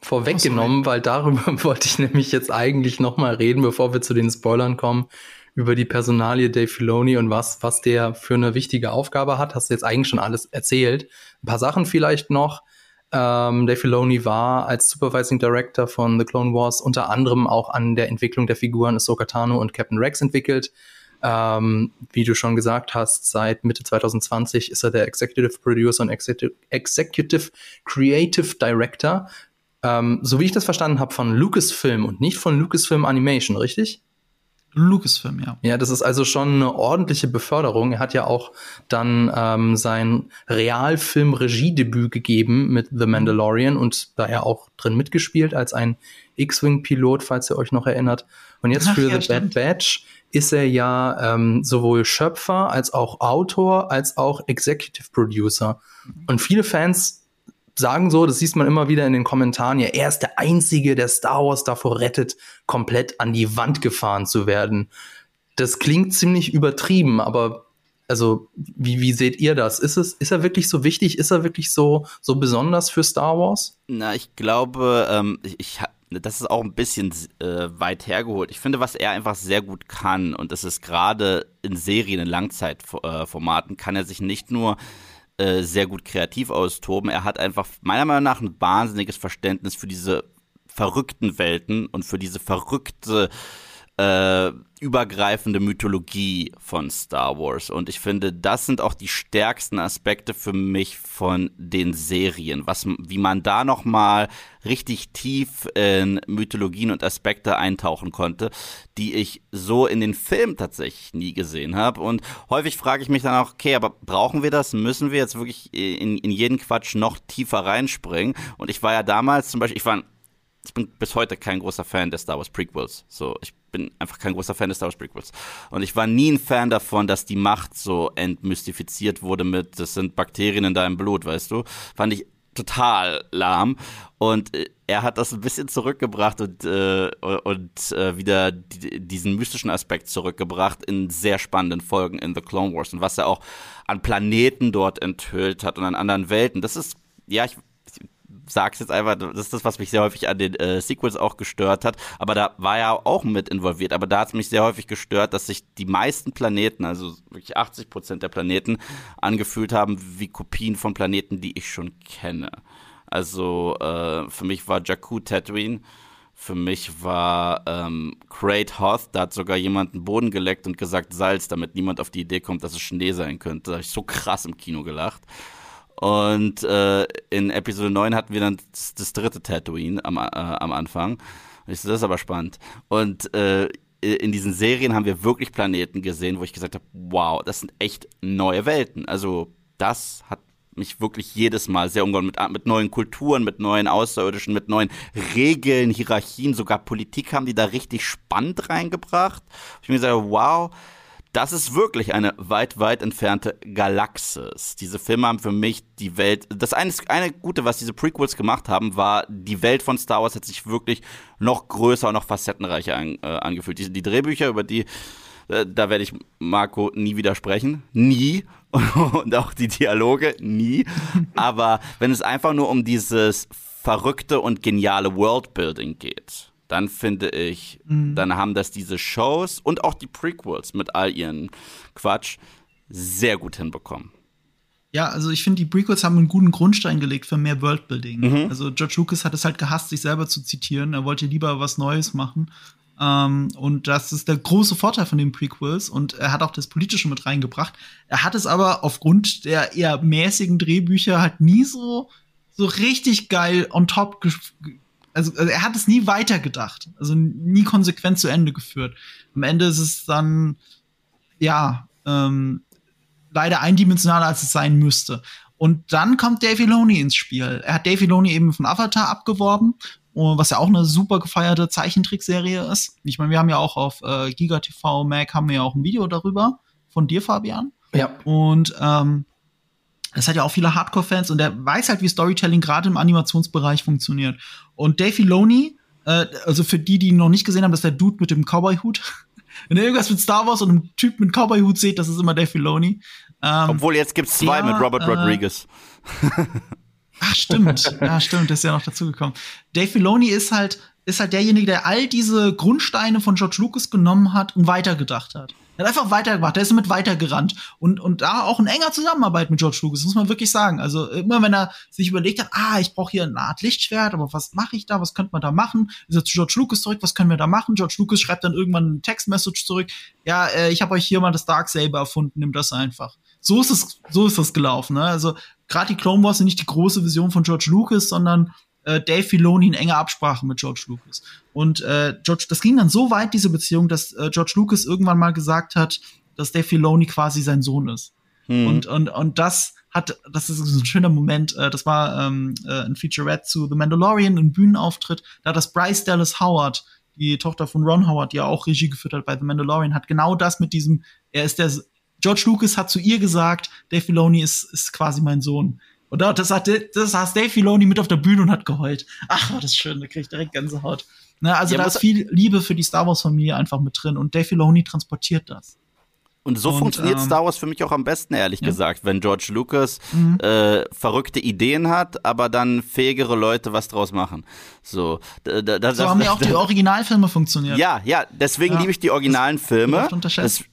vorweggenommen, oh, weil darüber wollte ich nämlich jetzt eigentlich noch mal reden, bevor wir zu den Spoilern kommen, über die Personalie Dave Filoni und was, was der für eine wichtige Aufgabe hat. Hast du jetzt eigentlich schon alles erzählt. Ein paar Sachen vielleicht noch. Ähm, Dave Filoni war als Supervising Director von The Clone Wars unter anderem auch an der Entwicklung der Figuren Ahsoka Tano und Captain Rex entwickelt. Ähm, wie du schon gesagt hast, seit Mitte 2020 ist er der Executive Producer und Executive, Creative Director. Ähm, so wie ich das verstanden habe, von Lucasfilm und nicht von Lucasfilm Animation, richtig? Lucasfilm, ja. Ja, das ist also schon eine ordentliche Beförderung. Er hat ja auch dann ähm, sein Realfilm-Regiedebüt gegeben mit The Mandalorian und daher auch drin mitgespielt als ein X-Wing-Pilot, falls ihr euch noch erinnert. Und jetzt Ach, für ja, The stimmt. Bad Batch ist er ja ähm, sowohl Schöpfer als auch Autor als auch Executive Producer. Und viele Fans sagen so, das sieht man immer wieder in den Kommentaren, ja, er ist der Einzige, der Star Wars davor rettet, komplett an die Wand gefahren zu werden. Das klingt ziemlich übertrieben, aber also, wie, wie seht ihr das? Ist es, ist er wirklich so wichtig? Ist er wirklich so, so besonders für Star Wars? Na, ich glaube, ähm, ich, ich das ist auch ein bisschen äh, weit hergeholt. Ich finde, was er einfach sehr gut kann, und das ist gerade in Serien, in Langzeitformaten, kann er sich nicht nur äh, sehr gut kreativ austoben. Er hat einfach meiner Meinung nach ein wahnsinniges Verständnis für diese verrückten Welten und für diese verrückte äh, übergreifende Mythologie von Star Wars. Und ich finde, das sind auch die stärksten Aspekte für mich von den Serien. Was, wie man da nochmal richtig tief in Mythologien und Aspekte eintauchen konnte, die ich so in den Filmen tatsächlich nie gesehen habe. Und häufig frage ich mich dann auch, okay, aber brauchen wir das? Müssen wir jetzt wirklich in, in jeden Quatsch noch tiefer reinspringen? Und ich war ja damals zum Beispiel, ich war ich bin bis heute kein großer Fan der Star Wars Prequels. So, ich bin einfach kein großer Fan des Star Wars Prequels. Und ich war nie ein Fan davon, dass die Macht so entmystifiziert wurde mit, das sind Bakterien in deinem Blut, weißt du? Fand ich total lahm. Und äh, er hat das ein bisschen zurückgebracht und, äh, und äh, wieder diesen mystischen Aspekt zurückgebracht in sehr spannenden Folgen in The Clone Wars und was er auch an Planeten dort enthüllt hat und an anderen Welten. Das ist, ja, ich sag's jetzt einfach, das ist das, was mich sehr häufig an den äh, Sequels auch gestört hat. Aber da war er auch mit involviert. Aber da hat es mich sehr häufig gestört, dass sich die meisten Planeten, also wirklich 80 Prozent der Planeten, angefühlt haben wie Kopien von Planeten, die ich schon kenne. Also äh, für mich war Jakku Tatooine. Für mich war ähm, Great Hoth, da hat sogar jemand einen Boden geleckt und gesagt Salz, damit niemand auf die Idee kommt, dass es Schnee sein könnte. Da habe ich so krass im Kino gelacht. Und äh, in Episode 9 hatten wir dann das, das dritte Tatooine am, äh, am Anfang. Ich so, das ist aber spannend. Und äh, in diesen Serien haben wir wirklich Planeten gesehen, wo ich gesagt habe, wow, das sind echt neue Welten. Also das hat mich wirklich jedes Mal sehr umgehauen mit, mit neuen Kulturen, mit neuen Außerirdischen, mit neuen Regeln, Hierarchien, sogar Politik haben die da richtig spannend reingebracht. Ich mir gesagt, wow, das ist wirklich eine weit, weit entfernte Galaxis. Diese Filme haben für mich die Welt. Das eine, eine Gute, was diese Prequels gemacht haben, war, die Welt von Star Wars hat sich wirklich noch größer und noch facettenreicher an, äh, angefühlt. Die, die, Drehbücher, über die, äh, da werde ich Marco nie widersprechen. Nie. und auch die Dialoge, nie. Aber wenn es einfach nur um dieses verrückte und geniale Worldbuilding geht dann finde ich, mhm. dann haben das diese Shows und auch die Prequels mit all ihren Quatsch sehr gut hinbekommen. Ja, also ich finde, die Prequels haben einen guten Grundstein gelegt für mehr Worldbuilding. Mhm. Also George Lucas hat es halt gehasst, sich selber zu zitieren. Er wollte lieber was Neues machen. Ähm, und das ist der große Vorteil von den Prequels. Und er hat auch das Politische mit reingebracht. Er hat es aber aufgrund der eher mäßigen Drehbücher halt nie so, so richtig geil on top also, also er hat es nie weitergedacht, also nie konsequent zu Ende geführt. Am Ende ist es dann, ja, ähm, leider eindimensionaler, als es sein müsste. Und dann kommt Dave Filoni ins Spiel. Er hat Dave Filoni eben von Avatar abgeworben, was ja auch eine super gefeierte Zeichentrickserie ist. Ich meine, wir haben ja auch auf äh, Giga TV Mac haben wir ja auch ein Video darüber von dir, Fabian. Ja. Und ähm, das hat ja auch viele Hardcore-Fans und der weiß halt, wie Storytelling gerade im Animationsbereich funktioniert. Und Dave Filoni, äh, also für die, die ihn noch nicht gesehen haben, das ist der Dude mit dem Cowboy-Hut. Wenn ihr irgendwas mit Star Wars und einem Typ mit Cowboy-Hut seht, das ist immer Dave Filoni. Ähm, Obwohl jetzt gibt's zwei der, mit Robert äh, Rodriguez. Ach, stimmt. ja, stimmt, das ist ja noch dazugekommen. Dave Filoni ist halt, ist halt derjenige, der all diese Grundsteine von George Lucas genommen hat und weitergedacht hat. Er hat einfach weitergemacht, er ist damit weitergerannt. Und, und da auch in enger Zusammenarbeit mit George Lucas, muss man wirklich sagen. Also immer wenn er sich überlegt hat, ah, ich brauche hier eine Art Lichtschwert, aber was mache ich da, was könnte man da machen? Ist er zu George Lucas zurück, was können wir da machen? George Lucas schreibt dann irgendwann eine Textmessage zurück, ja, äh, ich habe euch hier mal das Darksaber erfunden, nimm das einfach. So ist es, so ist das gelaufen. Ne? Also gerade die Clone Wars sind nicht die große Vision von George Lucas, sondern äh, Dave Filoni in enger Absprache mit George Lucas. Und äh, George, das ging dann so weit, diese Beziehung, dass äh, George Lucas irgendwann mal gesagt hat, dass Dave Filoni quasi sein Sohn ist. Hm. Und, und, und das hat, das ist ein schöner Moment, äh, das war ähm, äh, ein Featurette zu The Mandalorian, ein Bühnenauftritt, da das Bryce Dallas Howard, die Tochter von Ron Howard, die ja auch Regie geführt hat bei The Mandalorian, hat genau das mit diesem, er ist der, George Lucas hat zu ihr gesagt, Dave Filoni ist, ist quasi mein Sohn. Und das hat, das saß Dave Filoni mit auf der Bühne und hat geheult. Ach, war das schön, da krieg ich direkt Gänsehaut. Ne, also ja, da ist viel Liebe für die Star Wars Familie einfach mit drin und Dave Filoni transportiert das. Und so und, funktioniert ähm, Star Wars für mich auch am besten, ehrlich ja. gesagt, wenn George Lucas mhm. äh, verrückte Ideen hat, aber dann fähigere Leute was draus machen. So, da, da, so das, haben ja auch die Originalfilme funktioniert. Ja, ja, deswegen ja. liebe ich die originalen das Filme. Das,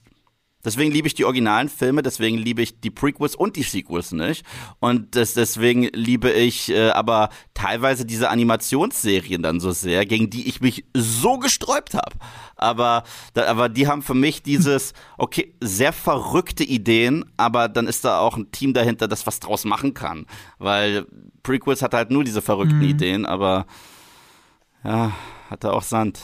Deswegen liebe ich die originalen Filme, deswegen liebe ich die Prequels und die Sequels nicht. Und das, deswegen liebe ich äh, aber teilweise diese Animationsserien dann so sehr, gegen die ich mich so gesträubt habe. Aber, da, aber die haben für mich dieses, okay, sehr verrückte Ideen, aber dann ist da auch ein Team dahinter, das was draus machen kann. Weil Prequels hat halt nur diese verrückten mhm. Ideen, aber ja, hat er auch Sand.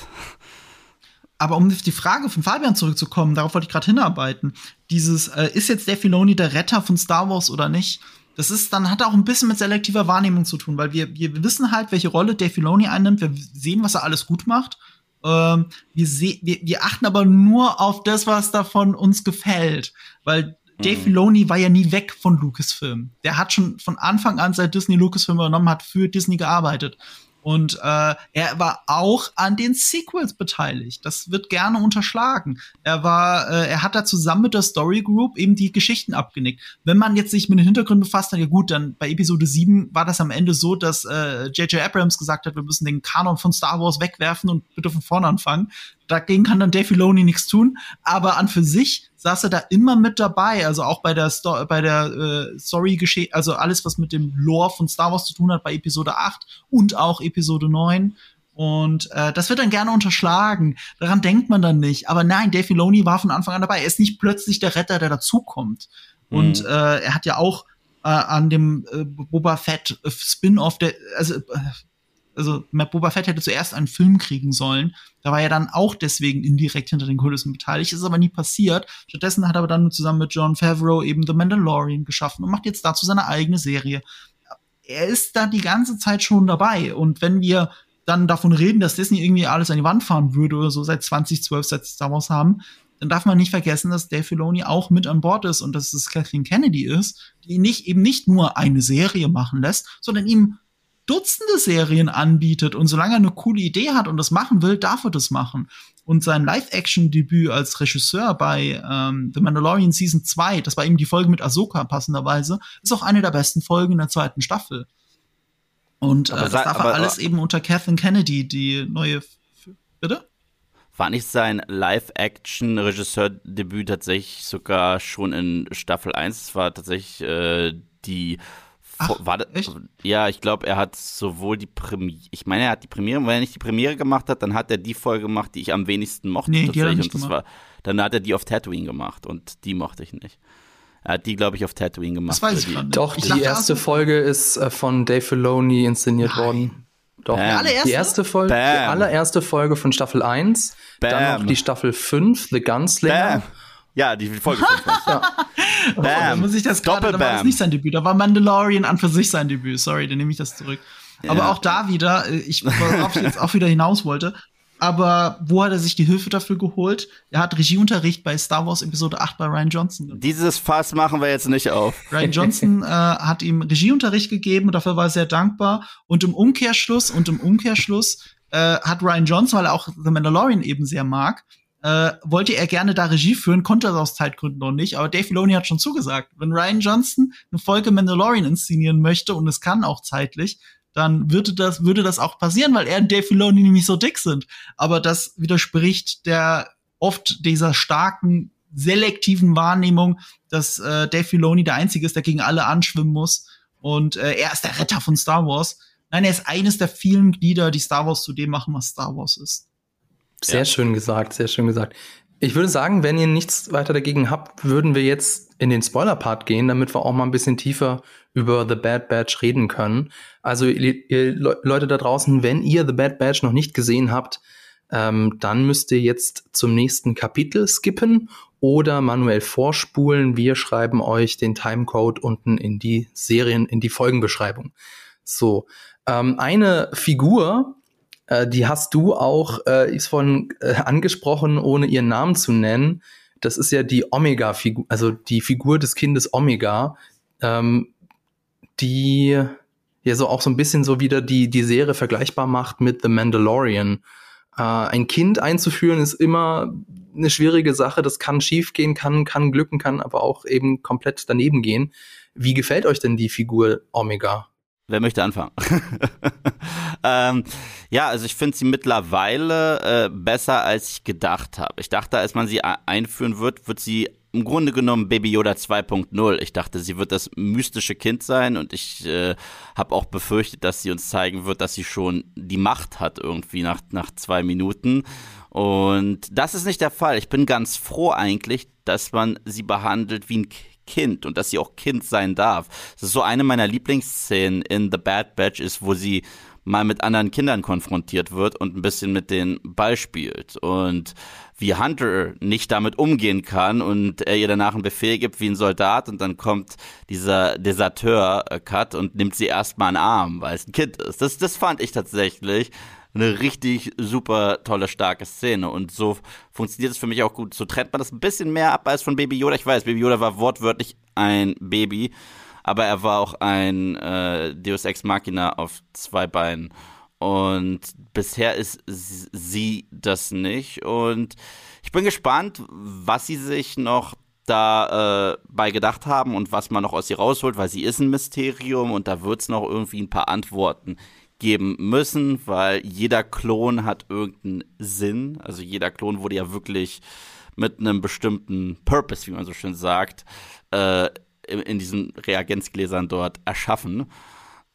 Aber um auf die Frage von Fabian zurückzukommen, darauf wollte ich gerade hinarbeiten. Dieses, äh, ist jetzt Dave Filoni der Retter von Star Wars oder nicht? Das ist, dann hat auch ein bisschen mit selektiver Wahrnehmung zu tun, weil wir, wir wissen halt, welche Rolle Dave Filoni einnimmt. Wir sehen, was er alles gut macht. Ähm, wir, seh, wir, wir achten aber nur auf das, was davon uns gefällt. Weil Dave mhm. Filoni war ja nie weg von Lucasfilm. Der hat schon von Anfang an, seit Disney Lucasfilm übernommen hat, für Disney gearbeitet. Und äh, er war auch an den Sequels beteiligt. Das wird gerne unterschlagen. Er war, äh, er hat da zusammen mit der Story Group eben die Geschichten abgenickt. Wenn man jetzt sich mit den Hintergründen befasst, dann ja gut, dann bei Episode 7 war das am Ende so, dass J.J. Äh, Abrams gesagt hat, wir müssen den Kanon von Star Wars wegwerfen und bitte von vorne anfangen. Dagegen kann dann Dave Filoni nichts tun. Aber an für sich saß er da immer mit dabei, also auch bei der Sto bei der äh, Story Geschichte, also alles was mit dem Lore von Star Wars zu tun hat bei Episode 8 und auch Episode 9 und äh, das wird dann gerne unterschlagen. Daran denkt man dann nicht. Aber nein, Dave Filoni war von Anfang an dabei. Er ist nicht plötzlich der Retter, der dazukommt. Mhm. Und äh, er hat ja auch äh, an dem äh, Boba Fett Spin-off, der also äh, also Boba Fett hätte zuerst einen Film kriegen sollen. Da war er dann auch deswegen indirekt hinter den Kulissen beteiligt. Ist aber nie passiert. Stattdessen hat er aber dann zusammen mit John Favreau eben The Mandalorian geschaffen und macht jetzt dazu seine eigene Serie. Er ist da die ganze Zeit schon dabei. Und wenn wir dann davon reden, dass Disney irgendwie alles an die Wand fahren würde oder so seit 2012, seit Star Wars haben, dann darf man nicht vergessen, dass Dave Filoni auch mit an Bord ist und dass es Kathleen Kennedy ist, die nicht, eben nicht nur eine Serie machen lässt, sondern ihm Dutzende Serien anbietet und solange er eine coole Idee hat und das machen will, darf er das machen. Und sein Live-Action-Debüt als Regisseur bei ähm, The Mandalorian Season 2, das war eben die Folge mit Ahsoka passenderweise, ist auch eine der besten Folgen in der zweiten Staffel. Und äh, das darf er alles eben unter Kathleen Kennedy, die neue. Bitte? War nicht sein Live-Action-Regisseur-Debüt tatsächlich sogar schon in Staffel 1? Es war tatsächlich äh, die Ach, war das, echt? Ja, ich glaube, er hat sowohl die Premiere, ich meine, er hat die Premiere, wenn er nicht die Premiere gemacht hat, dann hat er die Folge gemacht, die ich am wenigsten mochte. Nee, die hat er nicht und das war, dann hat er die auf Tatooine gemacht und die mochte ich nicht. Er hat die, glaube ich, auf Tatooine gemacht. Das weiß ich die, Doch, ich die erste Folge ist äh, von Dave Filoni inszeniert Nein. worden. Doch, Bam. die erste Folge, Bam. die allererste Folge von Staffel 1, Bam. dann noch die Staffel 5, The Gunslinger. Ja, die Folge 5. ja. Bam. Oh, muss ich das gerade, da war das nicht sein Debüt, da war Mandalorian an für sich sein Debüt. Sorry, dann nehme ich das zurück. Ja. Aber auch da wieder, äh, ich, worauf ich jetzt auch wieder hinaus wollte, aber wo hat er sich die Hilfe dafür geholt? Er hat Regieunterricht bei Star Wars Episode 8 bei Ryan Johnson. Dieses Fass machen wir jetzt nicht auf. Ryan Johnson äh, hat ihm Regieunterricht gegeben und dafür war er sehr dankbar. Und im Umkehrschluss, und im Umkehrschluss äh, hat Ryan Johnson, weil er auch The Mandalorian eben sehr mag, äh, wollte er gerne da Regie führen, konnte das aus Zeitgründen noch nicht, aber Dave Filoni hat schon zugesagt. Wenn Ryan Johnson eine Folge Mandalorian inszenieren möchte und es kann auch zeitlich, dann würde das, würde das auch passieren, weil er und Dave Filoni nämlich so dick sind. Aber das widerspricht der oft dieser starken selektiven Wahrnehmung, dass äh, Dave Filoni der Einzige ist, der gegen alle anschwimmen muss. Und äh, er ist der Retter von Star Wars. Nein, er ist eines der vielen Glieder, die Star Wars zu dem machen, was Star Wars ist. Sehr ja. schön gesagt, sehr schön gesagt. Ich würde sagen, wenn ihr nichts weiter dagegen habt, würden wir jetzt in den Spoiler-Part gehen, damit wir auch mal ein bisschen tiefer über The Bad Batch reden können. Also ihr, ihr Leute da draußen, wenn ihr The Bad Batch noch nicht gesehen habt, ähm, dann müsst ihr jetzt zum nächsten Kapitel skippen oder manuell vorspulen. Wir schreiben euch den Timecode unten in die Serien, in die Folgenbeschreibung. So, ähm, eine Figur, äh, die hast du auch, äh, ist von äh, angesprochen, ohne ihren Namen zu nennen. Das ist ja die Omega-Figur, also die Figur des Kindes Omega, ähm, die ja so auch so ein bisschen so wieder die, die Serie vergleichbar macht mit The Mandalorian. Äh, ein Kind einzuführen ist immer eine schwierige Sache. Das kann schiefgehen, kann, kann glücken, kann aber auch eben komplett daneben gehen. Wie gefällt euch denn die Figur Omega? Wer möchte anfangen? ähm, ja, also ich finde sie mittlerweile äh, besser, als ich gedacht habe. Ich dachte, als man sie einführen wird, wird sie im Grunde genommen Baby Yoda 2.0. Ich dachte, sie wird das mystische Kind sein und ich äh, habe auch befürchtet, dass sie uns zeigen wird, dass sie schon die Macht hat irgendwie nach, nach zwei Minuten. Und das ist nicht der Fall. Ich bin ganz froh eigentlich, dass man sie behandelt wie ein Kind und dass sie auch Kind sein darf. Das ist so eine meiner Lieblingsszenen in The Bad Batch ist, wo sie mal mit anderen Kindern konfrontiert wird und ein bisschen mit den Ball spielt und wie Hunter nicht damit umgehen kann und er ihr danach einen Befehl gibt wie ein Soldat und dann kommt dieser Deserteur-Cut und nimmt sie erstmal einen Arm, weil es ein Kind ist. Das, das fand ich tatsächlich eine richtig super tolle, starke Szene. Und so funktioniert es für mich auch gut. So trennt man das ein bisschen mehr ab als von Baby Yoda. Ich weiß, Baby Yoda war wortwörtlich ein Baby, aber er war auch ein äh, Deus Ex Machina auf zwei Beinen. Und bisher ist sie das nicht. Und ich bin gespannt, was sie sich noch da äh, bei gedacht haben und was man noch aus ihr rausholt, weil sie ist ein Mysterium und da wird es noch irgendwie ein paar Antworten geben müssen, weil jeder Klon hat irgendeinen Sinn. Also jeder Klon wurde ja wirklich mit einem bestimmten Purpose, wie man so schön sagt, äh, in, in, diesen Reagenzgläsern dort erschaffen.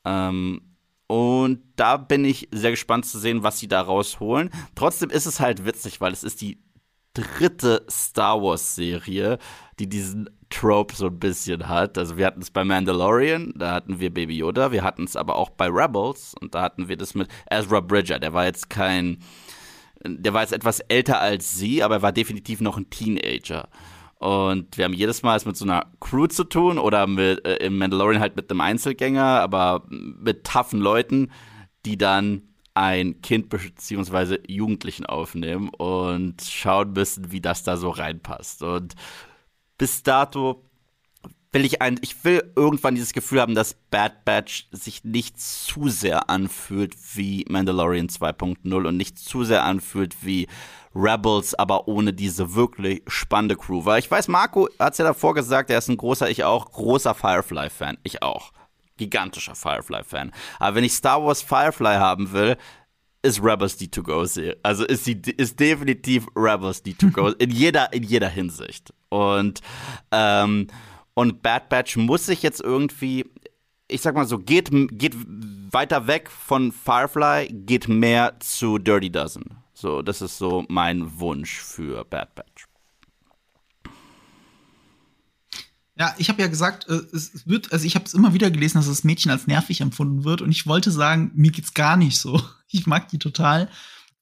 Ähm, und da bin ich sehr gespannt zu sehen, was sie da rausholen. Trotzdem ist es halt witzig, weil es ist die dritte Star Wars-Serie, die diesen Trope so ein bisschen hat. Also wir hatten es bei Mandalorian, da hatten wir Baby Yoda, wir hatten es aber auch bei Rebels und da hatten wir das mit Ezra Bridger. Der war jetzt kein, der war jetzt etwas älter als sie, aber er war definitiv noch ein Teenager. Und wir haben jedes Mal es mit so einer Crew zu tun oder mit, äh, im Mandalorian halt mit einem Einzelgänger, aber mit toughen Leuten, die dann ein Kind bzw. Jugendlichen aufnehmen und schauen müssen, wie das da so reinpasst. Und bis dato will ich ein, ich will irgendwann dieses Gefühl haben, dass Bad Batch sich nicht zu sehr anfühlt wie Mandalorian 2.0 und nicht zu sehr anfühlt wie Rebels, aber ohne diese wirklich spannende Crew. Weil ich weiß, Marco hat es ja davor gesagt, er ist ein großer, ich auch, großer Firefly-Fan. Ich auch. Gigantischer Firefly-Fan. Aber wenn ich Star Wars Firefly haben will, ist Rebels die To-Go-Serie. Also ist sie ist definitiv Rebels die To-Go in jeder in jeder Hinsicht. Und ähm, und Bad Batch muss sich jetzt irgendwie ich sag mal so, geht, geht weiter weg von Firefly, geht mehr zu Dirty Dozen. So, das ist so mein Wunsch für Bad Batch. Ja, ich habe ja gesagt, äh, es wird, also ich habe es immer wieder gelesen, dass das Mädchen als nervig empfunden wird und ich wollte sagen, mir geht's gar nicht so. Ich mag die total.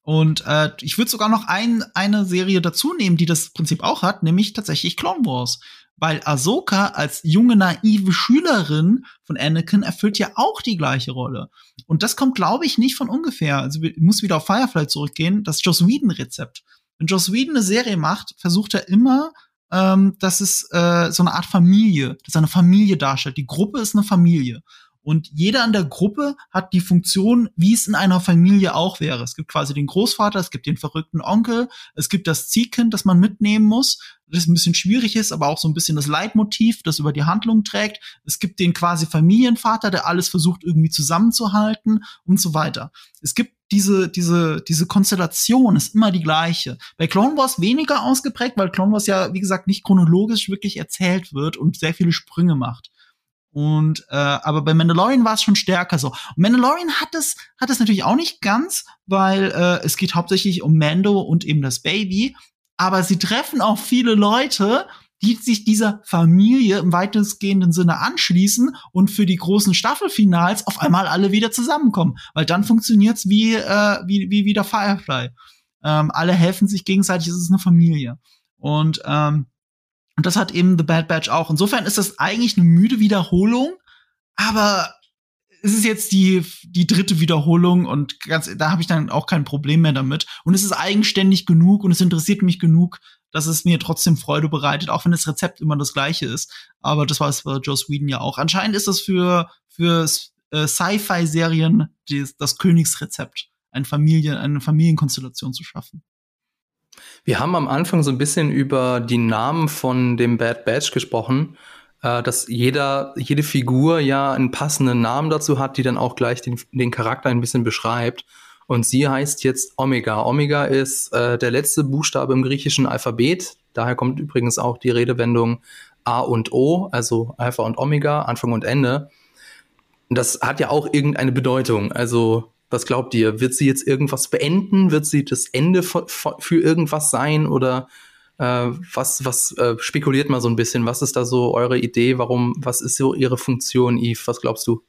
Und äh, ich würde sogar noch ein, eine Serie dazu nehmen, die das Prinzip auch hat, nämlich tatsächlich Clone Wars. Weil Ahsoka als junge, naive Schülerin von Anakin erfüllt ja auch die gleiche Rolle. Und das kommt, glaube ich, nicht von ungefähr. Also ich muss wieder auf Firefly zurückgehen, das Joss Whedon-Rezept. Wenn Joss Whedon eine Serie macht, versucht er immer ähm, dass es äh, so eine Art Familie, dass er eine Familie darstellt. Die Gruppe ist eine Familie. Und jeder in der Gruppe hat die Funktion, wie es in einer Familie auch wäre. Es gibt quasi den Großvater, es gibt den verrückten Onkel, es gibt das Ziehkind, das man mitnehmen muss, das ein bisschen schwierig ist, aber auch so ein bisschen das Leitmotiv, das über die Handlung trägt. Es gibt den quasi Familienvater, der alles versucht irgendwie zusammenzuhalten und so weiter. Es gibt diese, diese, diese Konstellation ist immer die gleiche. Bei Clone Wars weniger ausgeprägt, weil Clone Wars ja, wie gesagt, nicht chronologisch wirklich erzählt wird und sehr viele Sprünge macht. Und äh, aber bei Mandalorian war es schon stärker so. Und Mandalorian hat es hat es natürlich auch nicht ganz, weil äh, es geht hauptsächlich um Mando und eben das Baby. aber sie treffen auch viele Leute, die sich dieser Familie im weitestgehenden Sinne anschließen und für die großen Staffelfinals auf einmal alle wieder zusammenkommen. Weil dann funktioniert's wie, äh, wie, wie wieder Firefly. Ähm, alle helfen sich gegenseitig, es ist eine Familie. Und, ähm, und das hat eben The Bad Batch auch. Insofern ist das eigentlich eine müde Wiederholung, aber es ist jetzt die, die dritte Wiederholung und ganz, da habe ich dann auch kein Problem mehr damit. Und es ist eigenständig genug und es interessiert mich genug, dass es mir trotzdem Freude bereitet, auch wenn das Rezept immer das gleiche ist. Aber das war es für Joe Sweden ja auch. Anscheinend ist das für, für äh, Sci-Fi-Serien das Königsrezept, eine Familie, eine Familienkonstellation zu schaffen. Wir haben am Anfang so ein bisschen über die Namen von dem Bad Batch gesprochen, äh, dass jeder, jede Figur ja einen passenden Namen dazu hat, die dann auch gleich den, den Charakter ein bisschen beschreibt. Und sie heißt jetzt Omega. Omega ist äh, der letzte Buchstabe im griechischen Alphabet. Daher kommt übrigens auch die Redewendung A und O, also Alpha und Omega, Anfang und Ende. Das hat ja auch irgendeine Bedeutung. Also, was glaubt ihr? Wird sie jetzt irgendwas beenden? Wird sie das Ende für irgendwas sein? Oder äh, was, was äh, spekuliert mal so ein bisschen? Was ist da so eure Idee? Warum, was ist so ihre Funktion, Yves? Was glaubst du?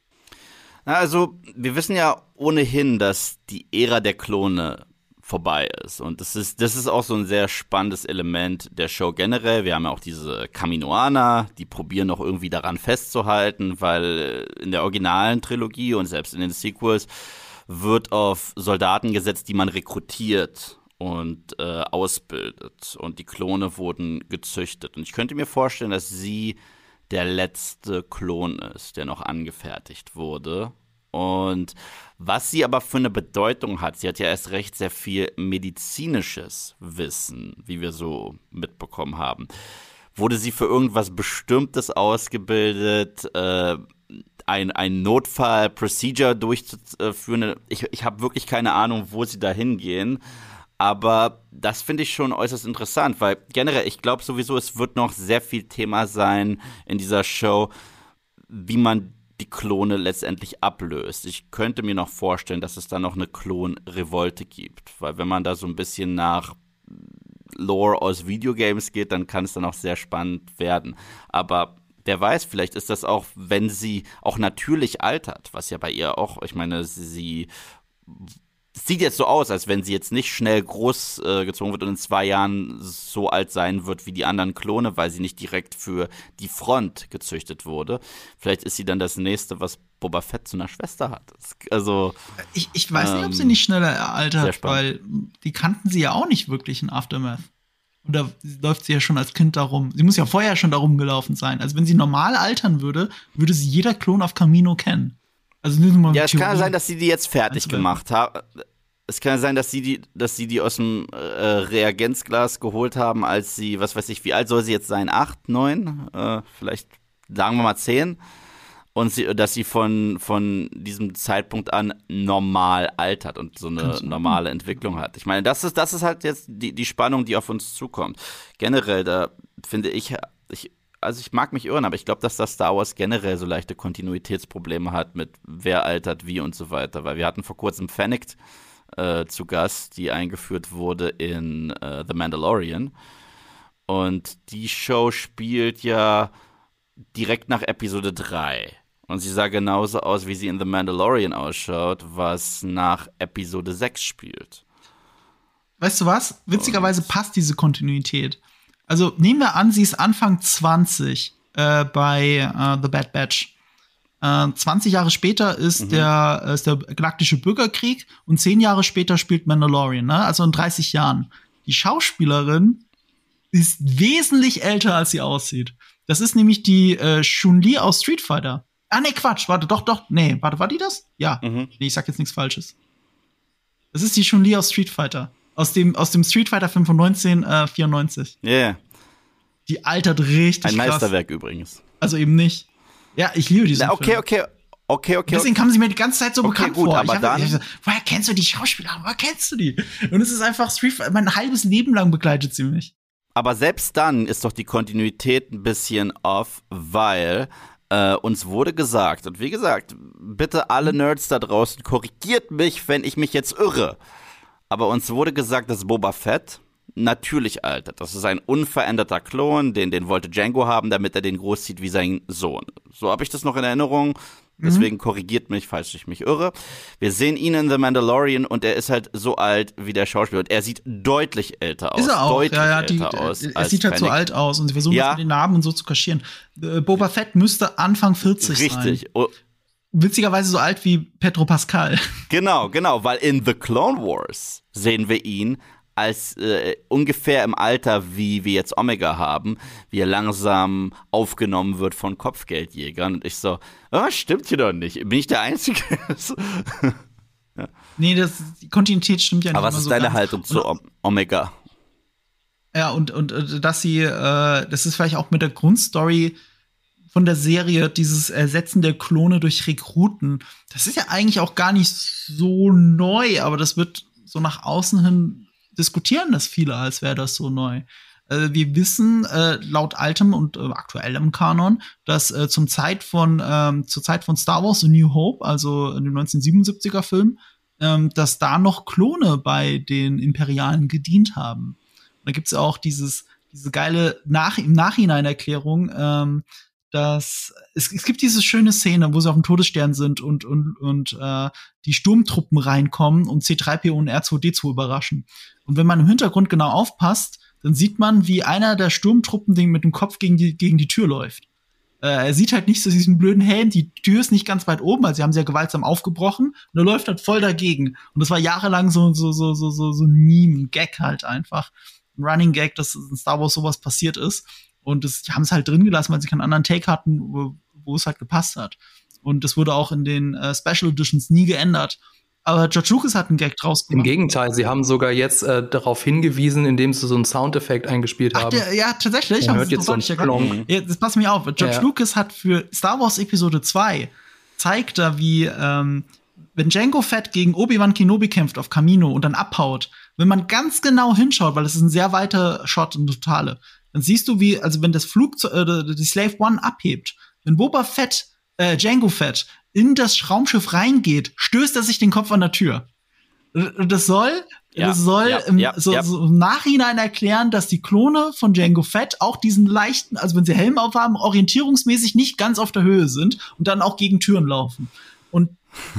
Na, also, wir wissen ja ohnehin, dass die Ära der Klone vorbei ist. Und das ist, das ist auch so ein sehr spannendes Element der Show generell. Wir haben ja auch diese Kaminoaner, die probieren noch irgendwie daran festzuhalten, weil in der originalen Trilogie und selbst in den Sequels wird auf Soldaten gesetzt, die man rekrutiert und äh, ausbildet. Und die Klone wurden gezüchtet. Und ich könnte mir vorstellen, dass sie der letzte Klon ist, der noch angefertigt wurde. Und was sie aber für eine Bedeutung hat, sie hat ja erst recht sehr viel medizinisches Wissen, wie wir so mitbekommen haben. Wurde sie für irgendwas Bestimmtes ausgebildet, äh, ein, ein Notfall-Procedure durchzuführen? Ich, ich habe wirklich keine Ahnung, wo sie da hingehen. Aber das finde ich schon äußerst interessant, weil generell, ich glaube sowieso, es wird noch sehr viel Thema sein in dieser Show, wie man die Klone letztendlich ablöst. Ich könnte mir noch vorstellen, dass es da noch eine Klon-Revolte gibt, weil wenn man da so ein bisschen nach Lore aus Videogames geht, dann kann es dann auch sehr spannend werden. Aber wer weiß, vielleicht ist das auch, wenn sie auch natürlich altert, was ja bei ihr auch, ich meine, sie sieht jetzt so aus, als wenn sie jetzt nicht schnell groß äh, gezogen wird und in zwei Jahren so alt sein wird wie die anderen Klone, weil sie nicht direkt für die Front gezüchtet wurde. Vielleicht ist sie dann das nächste, was Boba Fett zu einer Schwester hat. Also ich, ich weiß ähm, nicht, ob sie ähm, nicht schneller altert, weil die kannten sie ja auch nicht wirklich in Aftermath. Und da läuft sie ja schon als Kind darum. Sie muss ja vorher schon darum gelaufen sein. Also wenn sie normal altern würde, würde sie jeder Klon auf Camino kennen. Also nur mal ja, es kann sein, dass sie die jetzt fertig gemacht haben. Es kann sein, dass sie die, dass sie die aus dem äh, Reagenzglas geholt haben, als sie, was weiß ich, wie alt soll sie jetzt sein? Acht, neun? Äh, vielleicht sagen wir mal zehn. Und sie, dass sie von, von diesem Zeitpunkt an normal altert und so eine normale Entwicklung hat. Ich meine, das ist, das ist halt jetzt die, die Spannung, die auf uns zukommt. Generell, da finde ich, ich also ich mag mich irren, aber ich glaube, dass das Star Wars generell so leichte Kontinuitätsprobleme hat mit wer altert wie und so weiter. Weil wir hatten vor kurzem Fennec äh, zu Gast, die eingeführt wurde in äh, The Mandalorian. Und die Show spielt ja direkt nach Episode 3. Und sie sah genauso aus, wie sie in The Mandalorian ausschaut, was nach Episode 6 spielt. Weißt du was? Witzigerweise passt diese Kontinuität. Also nehmen wir an, sie ist Anfang 20 äh, bei äh, The Bad Batch. Äh, 20 Jahre später ist, mhm. der, ist der galaktische Bürgerkrieg und 10 Jahre später spielt Mandalorian, ne? also in 30 Jahren. Die Schauspielerin ist wesentlich älter, als sie aussieht. Das ist nämlich die äh, Chun-Li aus Street Fighter. Ah, nee, Quatsch, warte, doch, doch, nee, warte, war die das? Ja. Mhm. Nee, ich sag jetzt nichts Falsches. Das ist die Chun-Li aus Street Fighter. Aus dem, aus dem Street Fighter 5 von 1994. Ja. Yeah. Die altert richtig Ein Meisterwerk krass. übrigens. Also eben nicht. Ja, ich liebe diesen Na, okay, Film. okay, okay, okay. Deswegen kam sie mir die ganze Zeit so okay, bekannt gut, vor. Aber hab, dann, ich, woher kennst du die Schauspieler? Woher kennst du die? Und es ist einfach Street Fighter, mein halbes Leben lang begleitet sie mich. Aber selbst dann ist doch die Kontinuität ein bisschen off, weil äh, uns wurde gesagt, und wie gesagt, bitte alle Nerds da draußen, korrigiert mich, wenn ich mich jetzt irre. Aber uns wurde gesagt, dass Boba Fett natürlich altert. Das ist ein unveränderter Klon, den, den wollte Django haben, damit er den großzieht wie sein Sohn. So habe ich das noch in Erinnerung. Deswegen mhm. korrigiert mich, falls ich mich irre. Wir sehen ihn in The Mandalorian und er ist halt so alt wie der Schauspieler. Und er sieht deutlich älter aus. Ist er auch, deutlich ja, ja, die, älter aus. Er sieht halt so alt aus und sie versuchen ja. den Namen und so zu kaschieren. Äh, Boba Fett müsste Anfang 40 Richtig. sein. Richtig. Oh. Witzigerweise so alt wie Petro Pascal. Genau, genau, weil in The Clone Wars sehen wir ihn als äh, ungefähr im Alter, wie wir jetzt Omega haben, wie er langsam aufgenommen wird von Kopfgeldjägern. Und ich so, oh, stimmt hier doch nicht. Bin ich der Einzige? ja. Nee, das, die Kontinuität stimmt ja nicht. Aber was ist so deine ganz. Haltung zu o Omega? Ja, und, und, und dass sie, äh, das ist vielleicht auch mit der Grundstory von der Serie, dieses Ersetzen der Klone durch Rekruten. Das ist ja eigentlich auch gar nicht so neu, aber das wird so nach außen hin diskutieren das viele, als wäre das so neu. Äh, wir wissen äh, laut altem und äh, aktuellem Kanon, dass äh, zum Zeit von ähm, zur Zeit von Star Wars A New Hope, also dem 1977er Film, ähm, dass da noch Klone bei den Imperialen gedient haben. Und da gibt's ja auch dieses diese geile Nach im Nachhinein Erklärung, ähm, dass es, es gibt diese schöne Szene, wo sie auf dem Todesstern sind und und und äh, die Sturmtruppen reinkommen, um C3PO und R2D zu überraschen. Und wenn man im Hintergrund genau aufpasst, dann sieht man, wie einer der Sturmtruppen mit dem Kopf gegen die gegen die Tür läuft. Äh, er sieht halt nicht so diesen blöden Helm, die Tür ist nicht ganz weit oben, also sie haben sie ja gewaltsam aufgebrochen und er läuft halt voll dagegen. Und das war jahrelang so so so so so, so ein Meme, ein Gag halt einfach, ein Running Gag, dass in Star Wars sowas passiert ist. Und das, die haben es halt drin gelassen, weil sie keinen anderen Take hatten, wo, wo es halt gepasst hat. Und das wurde auch in den äh, Special Editions nie geändert. Aber George Lucas hat einen Gag draus gemacht. Im Gegenteil, sie haben sogar jetzt äh, darauf hingewiesen, indem sie so einen Soundeffekt eingespielt Ach, haben. Der, ja, tatsächlich. Man hört jetzt so einen. Ja, das passt mir auf. George ja. Lucas hat für Star Wars Episode 2 zeigt da, wie ähm, wenn Django Fett gegen Obi-Wan Kenobi kämpft auf Camino und dann abhaut, wenn man ganz genau hinschaut, weil es ist ein sehr weiter Shot und totale, dann siehst du, wie, also wenn das Flugzeug, äh, die Slave One abhebt, wenn Boba Fett, äh, Django Fett in das Raumschiff reingeht, stößt er sich den Kopf an der Tür. Das soll, ja, das soll ja, im, ja, so, so, im Nachhinein erklären, dass die Klone von Django Fett auch diesen leichten, also wenn sie Helm aufhaben, orientierungsmäßig nicht ganz auf der Höhe sind und dann auch gegen Türen laufen. Und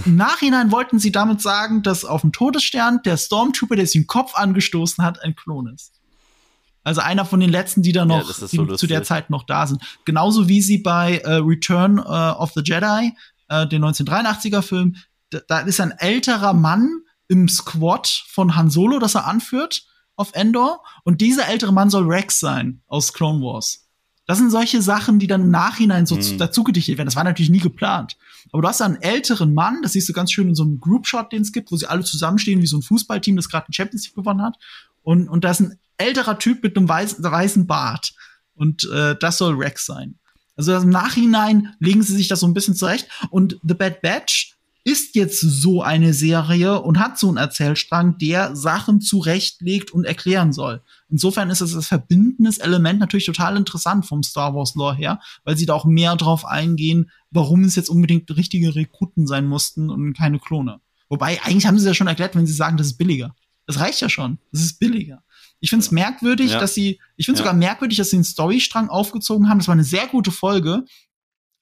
im Nachhinein wollten sie damit sagen, dass auf dem Todesstern der Stormtrooper, der sich den Kopf angestoßen hat, ein Klon ist. Also einer von den letzten, die da noch ja, so zu der Zeit noch da sind. Genauso wie sie bei äh, Return äh, of the Jedi, äh, den 1983er Film, da, da ist ein älterer Mann im Squad von Han Solo, das er anführt auf Endor. Und dieser ältere Mann soll Rex sein aus Clone Wars. Das sind solche Sachen, die dann im Nachhinein so mhm. dazu gedichtet werden. Das war natürlich nie geplant. Aber du hast da einen älteren Mann, das siehst du ganz schön in so einem Group-Shot, den es gibt, wo sie alle zusammenstehen wie so ein Fußballteam, das gerade ein Champions League gewonnen hat. Und, und da ist ein älterer Typ mit einem weißen, weißen Bart. Und äh, das soll Rex sein. Also im Nachhinein legen sie sich das so ein bisschen zurecht. Und The Bad Batch ist jetzt so eine Serie und hat so einen Erzählstrang, der Sachen zurechtlegt und erklären soll. Insofern ist es das verbindendes Element natürlich total interessant vom Star Wars Lore her, weil sie da auch mehr drauf eingehen, warum es jetzt unbedingt richtige Rekruten sein mussten und keine Klone. Wobei, eigentlich haben sie ja schon erklärt, wenn sie sagen, das ist billiger. Das reicht ja schon. Das ist billiger. Ich finde es merkwürdig, ja. dass sie, ich finde ja. sogar merkwürdig, dass sie einen Storystrang aufgezogen haben. Das war eine sehr gute Folge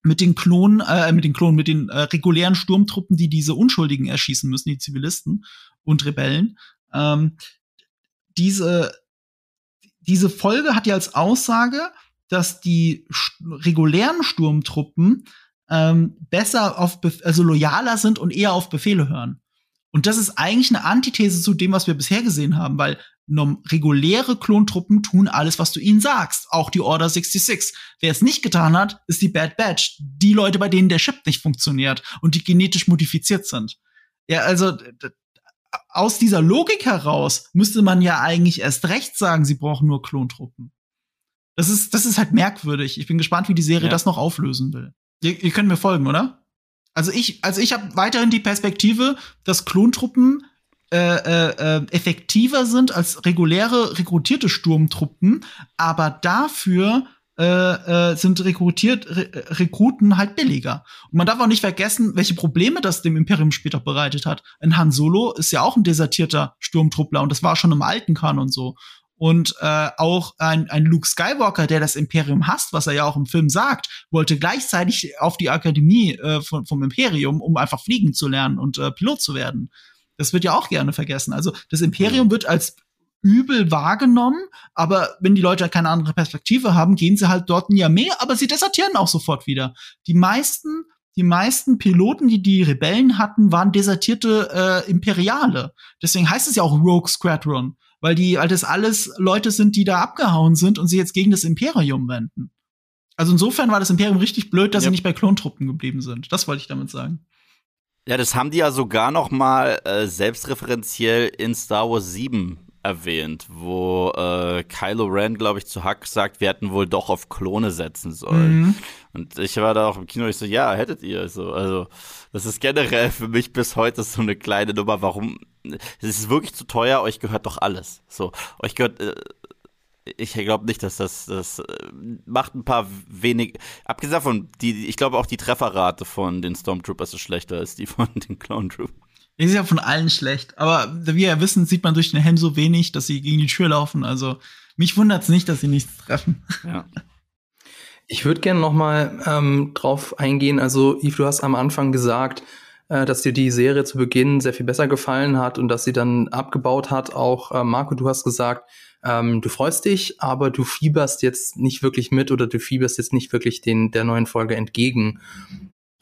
mit den Klonen, äh, mit den Klonen, mit den äh, regulären Sturmtruppen, die diese Unschuldigen erschießen müssen, die Zivilisten und Rebellen. Ähm, diese, diese Folge hat ja als Aussage, dass die regulären Sturmtruppen ähm, besser auf, Bef also loyaler sind und eher auf Befehle hören. Und das ist eigentlich eine Antithese zu dem, was wir bisher gesehen haben, weil reguläre Klontruppen tun alles, was du ihnen sagst. Auch die Order 66. Wer es nicht getan hat, ist die Bad Batch. Die Leute, bei denen der Chip nicht funktioniert und die genetisch modifiziert sind. Ja, also aus dieser Logik heraus müsste man ja eigentlich erst recht sagen, sie brauchen nur Klontruppen. Das ist, das ist halt merkwürdig. Ich bin gespannt, wie die Serie ja. das noch auflösen will. Ihr, ihr könnt mir folgen, oder? Also ich, also ich habe weiterhin die Perspektive, dass Klontruppen äh, äh, äh, effektiver sind als reguläre rekrutierte Sturmtruppen, aber dafür äh, äh, sind rekrutiert Re Rekruten halt billiger. Und man darf auch nicht vergessen, welche Probleme das dem Imperium später bereitet hat. Ein Han Solo ist ja auch ein desertierter Sturmtruppler und das war schon im alten Kanon so. Und äh, auch ein, ein Luke Skywalker, der das Imperium hasst, was er ja auch im Film sagt, wollte gleichzeitig auf die Akademie äh, von, vom Imperium, um einfach fliegen zu lernen und äh, Pilot zu werden. Das wird ja auch gerne vergessen. Also das Imperium wird als übel wahrgenommen, aber wenn die Leute keine andere Perspektive haben, gehen sie halt dort nie mehr, aber sie desertieren auch sofort wieder. Die meisten die meisten Piloten, die die Rebellen hatten, waren desertierte äh, Imperiale. Deswegen heißt es ja auch Rogue Squadron, weil die, weil das alles Leute sind, die da abgehauen sind und sich jetzt gegen das Imperium wenden. Also insofern war das Imperium richtig blöd, dass yep. sie nicht bei Klontruppen geblieben sind. Das wollte ich damit sagen. Ja, das haben die ja sogar noch mal äh, selbstreferenziell in Star Wars 7 erwähnt, wo äh, Kylo Ren, glaube ich, zu Huck sagt, wir hätten wohl doch auf Klone setzen sollen. Mhm. Und ich war da auch im Kino, ich so, ja, hättet ihr. So, also, das ist generell für mich bis heute so eine kleine Nummer. Warum? Es ist wirklich zu teuer, euch gehört doch alles. So, euch gehört. Äh, ich glaube nicht, dass das, das äh, macht ein paar wenig. Abgesehen davon, die, ich glaube auch die Trefferrate von den Stormtroopers ist schlechter als die von den Clone Troopers. Ist ja von allen schlecht. Aber wie wir ja wissen, sieht man durch den Helm so wenig, dass sie gegen die Tür laufen. Also mich wundert es nicht, dass sie nichts treffen. Ja. Ich würde gerne noch mal ähm, drauf eingehen. Also Yves, du hast am Anfang gesagt, äh, dass dir die Serie zu Beginn sehr viel besser gefallen hat und dass sie dann abgebaut hat. Auch äh, Marco, du hast gesagt, ähm, du freust dich, aber du fieberst jetzt nicht wirklich mit oder du fieberst jetzt nicht wirklich den der neuen Folge entgegen.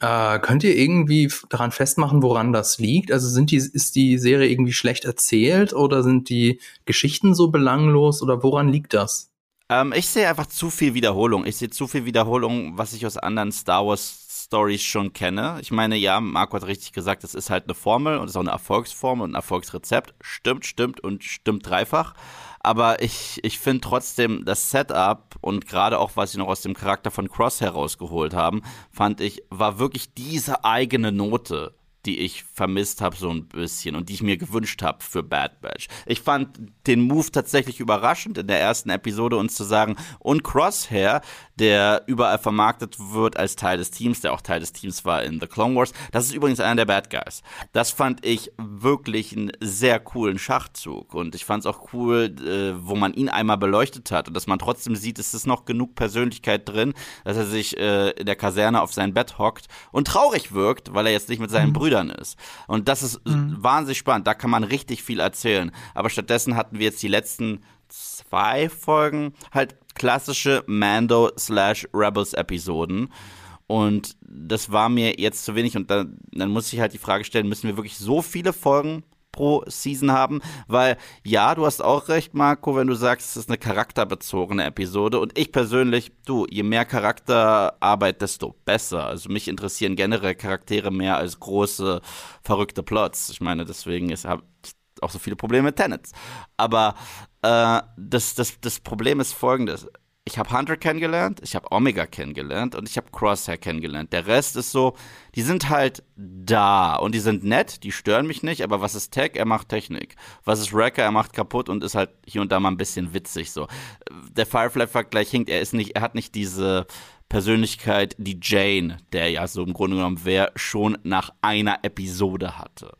Äh, könnt ihr irgendwie daran festmachen, woran das liegt? Also sind die, ist die Serie irgendwie schlecht erzählt oder sind die Geschichten so belanglos oder woran liegt das? Ähm, ich sehe einfach zu viel Wiederholung. Ich sehe zu viel Wiederholung, was ich aus anderen Star Wars Stories schon kenne. Ich meine, ja, Marco hat richtig gesagt, es ist halt eine Formel und es ist auch eine Erfolgsformel und ein Erfolgsrezept. Stimmt, stimmt und stimmt dreifach. Aber ich, ich finde trotzdem das Setup und gerade auch, was sie noch aus dem Charakter von Cross herausgeholt haben, fand ich, war wirklich diese eigene Note die ich vermisst habe so ein bisschen und die ich mir gewünscht habe für Bad Batch. Ich fand den Move tatsächlich überraschend in der ersten Episode uns zu sagen, und Crosshair, der überall vermarktet wird als Teil des Teams, der auch Teil des Teams war in The Clone Wars, das ist übrigens einer der Bad Guys. Das fand ich wirklich einen sehr coolen Schachzug und ich fand es auch cool, äh, wo man ihn einmal beleuchtet hat und dass man trotzdem sieht, es ist noch genug Persönlichkeit drin, dass er sich äh, in der Kaserne auf sein Bett hockt und traurig wirkt, weil er jetzt nicht mit seinen mhm. Brüdern ist. Und das ist mhm. wahnsinnig spannend. Da kann man richtig viel erzählen. Aber stattdessen hatten wir jetzt die letzten zwei Folgen halt klassische Mando slash Rebels Episoden. Und das war mir jetzt zu wenig. Und dann, dann muss ich halt die Frage stellen, müssen wir wirklich so viele Folgen pro Season haben, weil ja, du hast auch recht, Marco, wenn du sagst, es ist eine charakterbezogene Episode und ich persönlich, du, je mehr Charakterarbeit, desto besser. Also mich interessieren generell Charaktere mehr als große, verrückte Plots. Ich meine, deswegen ist auch so viele Probleme mit Tenets. Aber äh, das, das, das Problem ist folgendes ich habe Hunter kennengelernt, ich habe Omega kennengelernt und ich habe Crosshair kennengelernt. Der Rest ist so, die sind halt da und die sind nett, die stören mich nicht, aber was ist Tech? Er macht Technik. Was ist Wrecker? Er macht kaputt und ist halt hier und da mal ein bisschen witzig so. Der Firefly-Vergleich hinkt, er ist nicht, er hat nicht diese Persönlichkeit, die Jane, der ja so im Grunde genommen wer schon nach einer Episode hatte.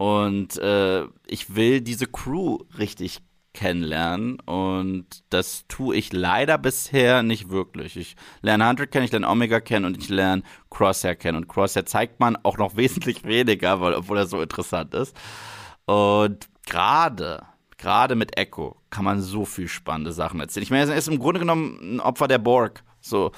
Und äh, ich will diese Crew richtig kennenlernen und das tue ich leider bisher nicht wirklich. Ich lerne Hunter kennen, ich lerne Omega kennen und ich lerne Crosshair kennen und Crosshair zeigt man auch noch wesentlich weniger, weil, obwohl er so interessant ist. Und gerade gerade mit Echo kann man so viel spannende Sachen erzählen. Ich meine, er ist im Grunde genommen ein Opfer der Borg. So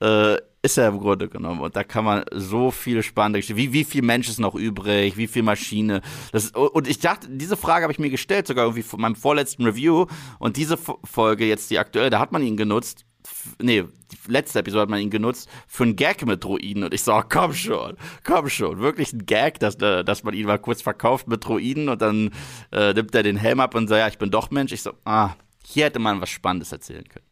äh, ist er im Grunde genommen. Und da kann man so viel spannende Geschichten. Wie, wie viel Mensch ist noch übrig? Wie viel Maschine? Das, und ich dachte, diese Frage habe ich mir gestellt, sogar irgendwie von meinem vorletzten Review. Und diese Folge, jetzt die aktuelle, da hat man ihn genutzt. Nee, die letzte Episode hat man ihn genutzt für einen Gag mit Droiden. Und ich so, komm schon, komm schon. Wirklich ein Gag, dass, äh, dass man ihn mal kurz verkauft mit Droiden und dann äh, nimmt er den Helm ab und sagt, ja, ich bin doch Mensch. Ich so, ah, hier hätte man was Spannendes erzählen können.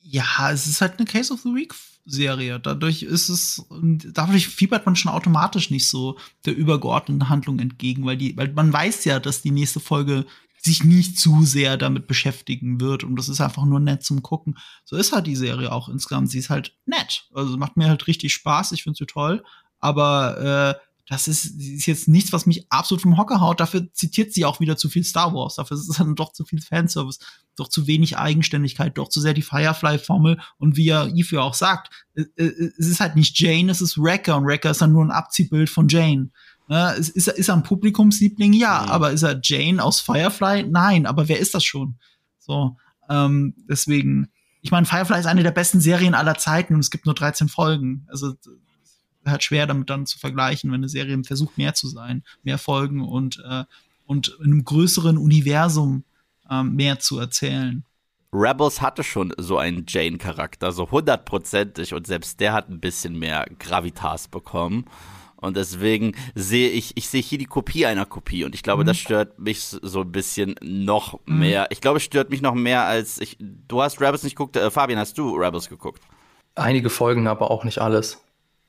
Ja, es ist halt eine Case of the Week Serie. Dadurch ist es, dadurch fiebert man schon automatisch nicht so der übergeordneten Handlung entgegen, weil die, weil man weiß ja, dass die nächste Folge sich nicht zu sehr damit beschäftigen wird und das ist einfach nur nett zum gucken. So ist halt die Serie auch insgesamt. Sie ist halt nett. Also macht mir halt richtig Spaß. Ich finde sie toll. Aber äh, das ist, ist jetzt nichts, was mich absolut vom Hocker haut. Dafür zitiert sie auch wieder zu viel Star Wars. Dafür ist es dann doch zu viel Fanservice, doch zu wenig Eigenständigkeit, doch zu sehr die Firefly-Formel. Und wie ja Eve ja auch sagt, äh, äh, es ist halt nicht Jane, es ist Wrecker. Und Wrecker ist dann nur ein Abziehbild von Jane. Ja, ist, ist, ist er ein Publikumsliebling? Ja. Mhm. Aber ist er Jane aus Firefly? Nein. Aber wer ist das schon? So, ähm, deswegen, ich meine, Firefly ist eine der besten Serien aller Zeiten und es gibt nur 13 Folgen. Also halt schwer damit dann zu vergleichen, wenn eine Serie versucht, mehr zu sein, mehr Folgen und, äh, und in einem größeren Universum äh, mehr zu erzählen. Rebels hatte schon so einen Jane-Charakter, so hundertprozentig, und selbst der hat ein bisschen mehr Gravitas bekommen. Und deswegen sehe ich, ich sehe hier die Kopie einer Kopie. Und ich glaube, mhm. das stört mich so ein bisschen noch mhm. mehr. Ich glaube, es stört mich noch mehr als ich. Du hast Rebels nicht geguckt. Äh, Fabian, hast du Rebels geguckt? Einige Folgen, aber auch nicht alles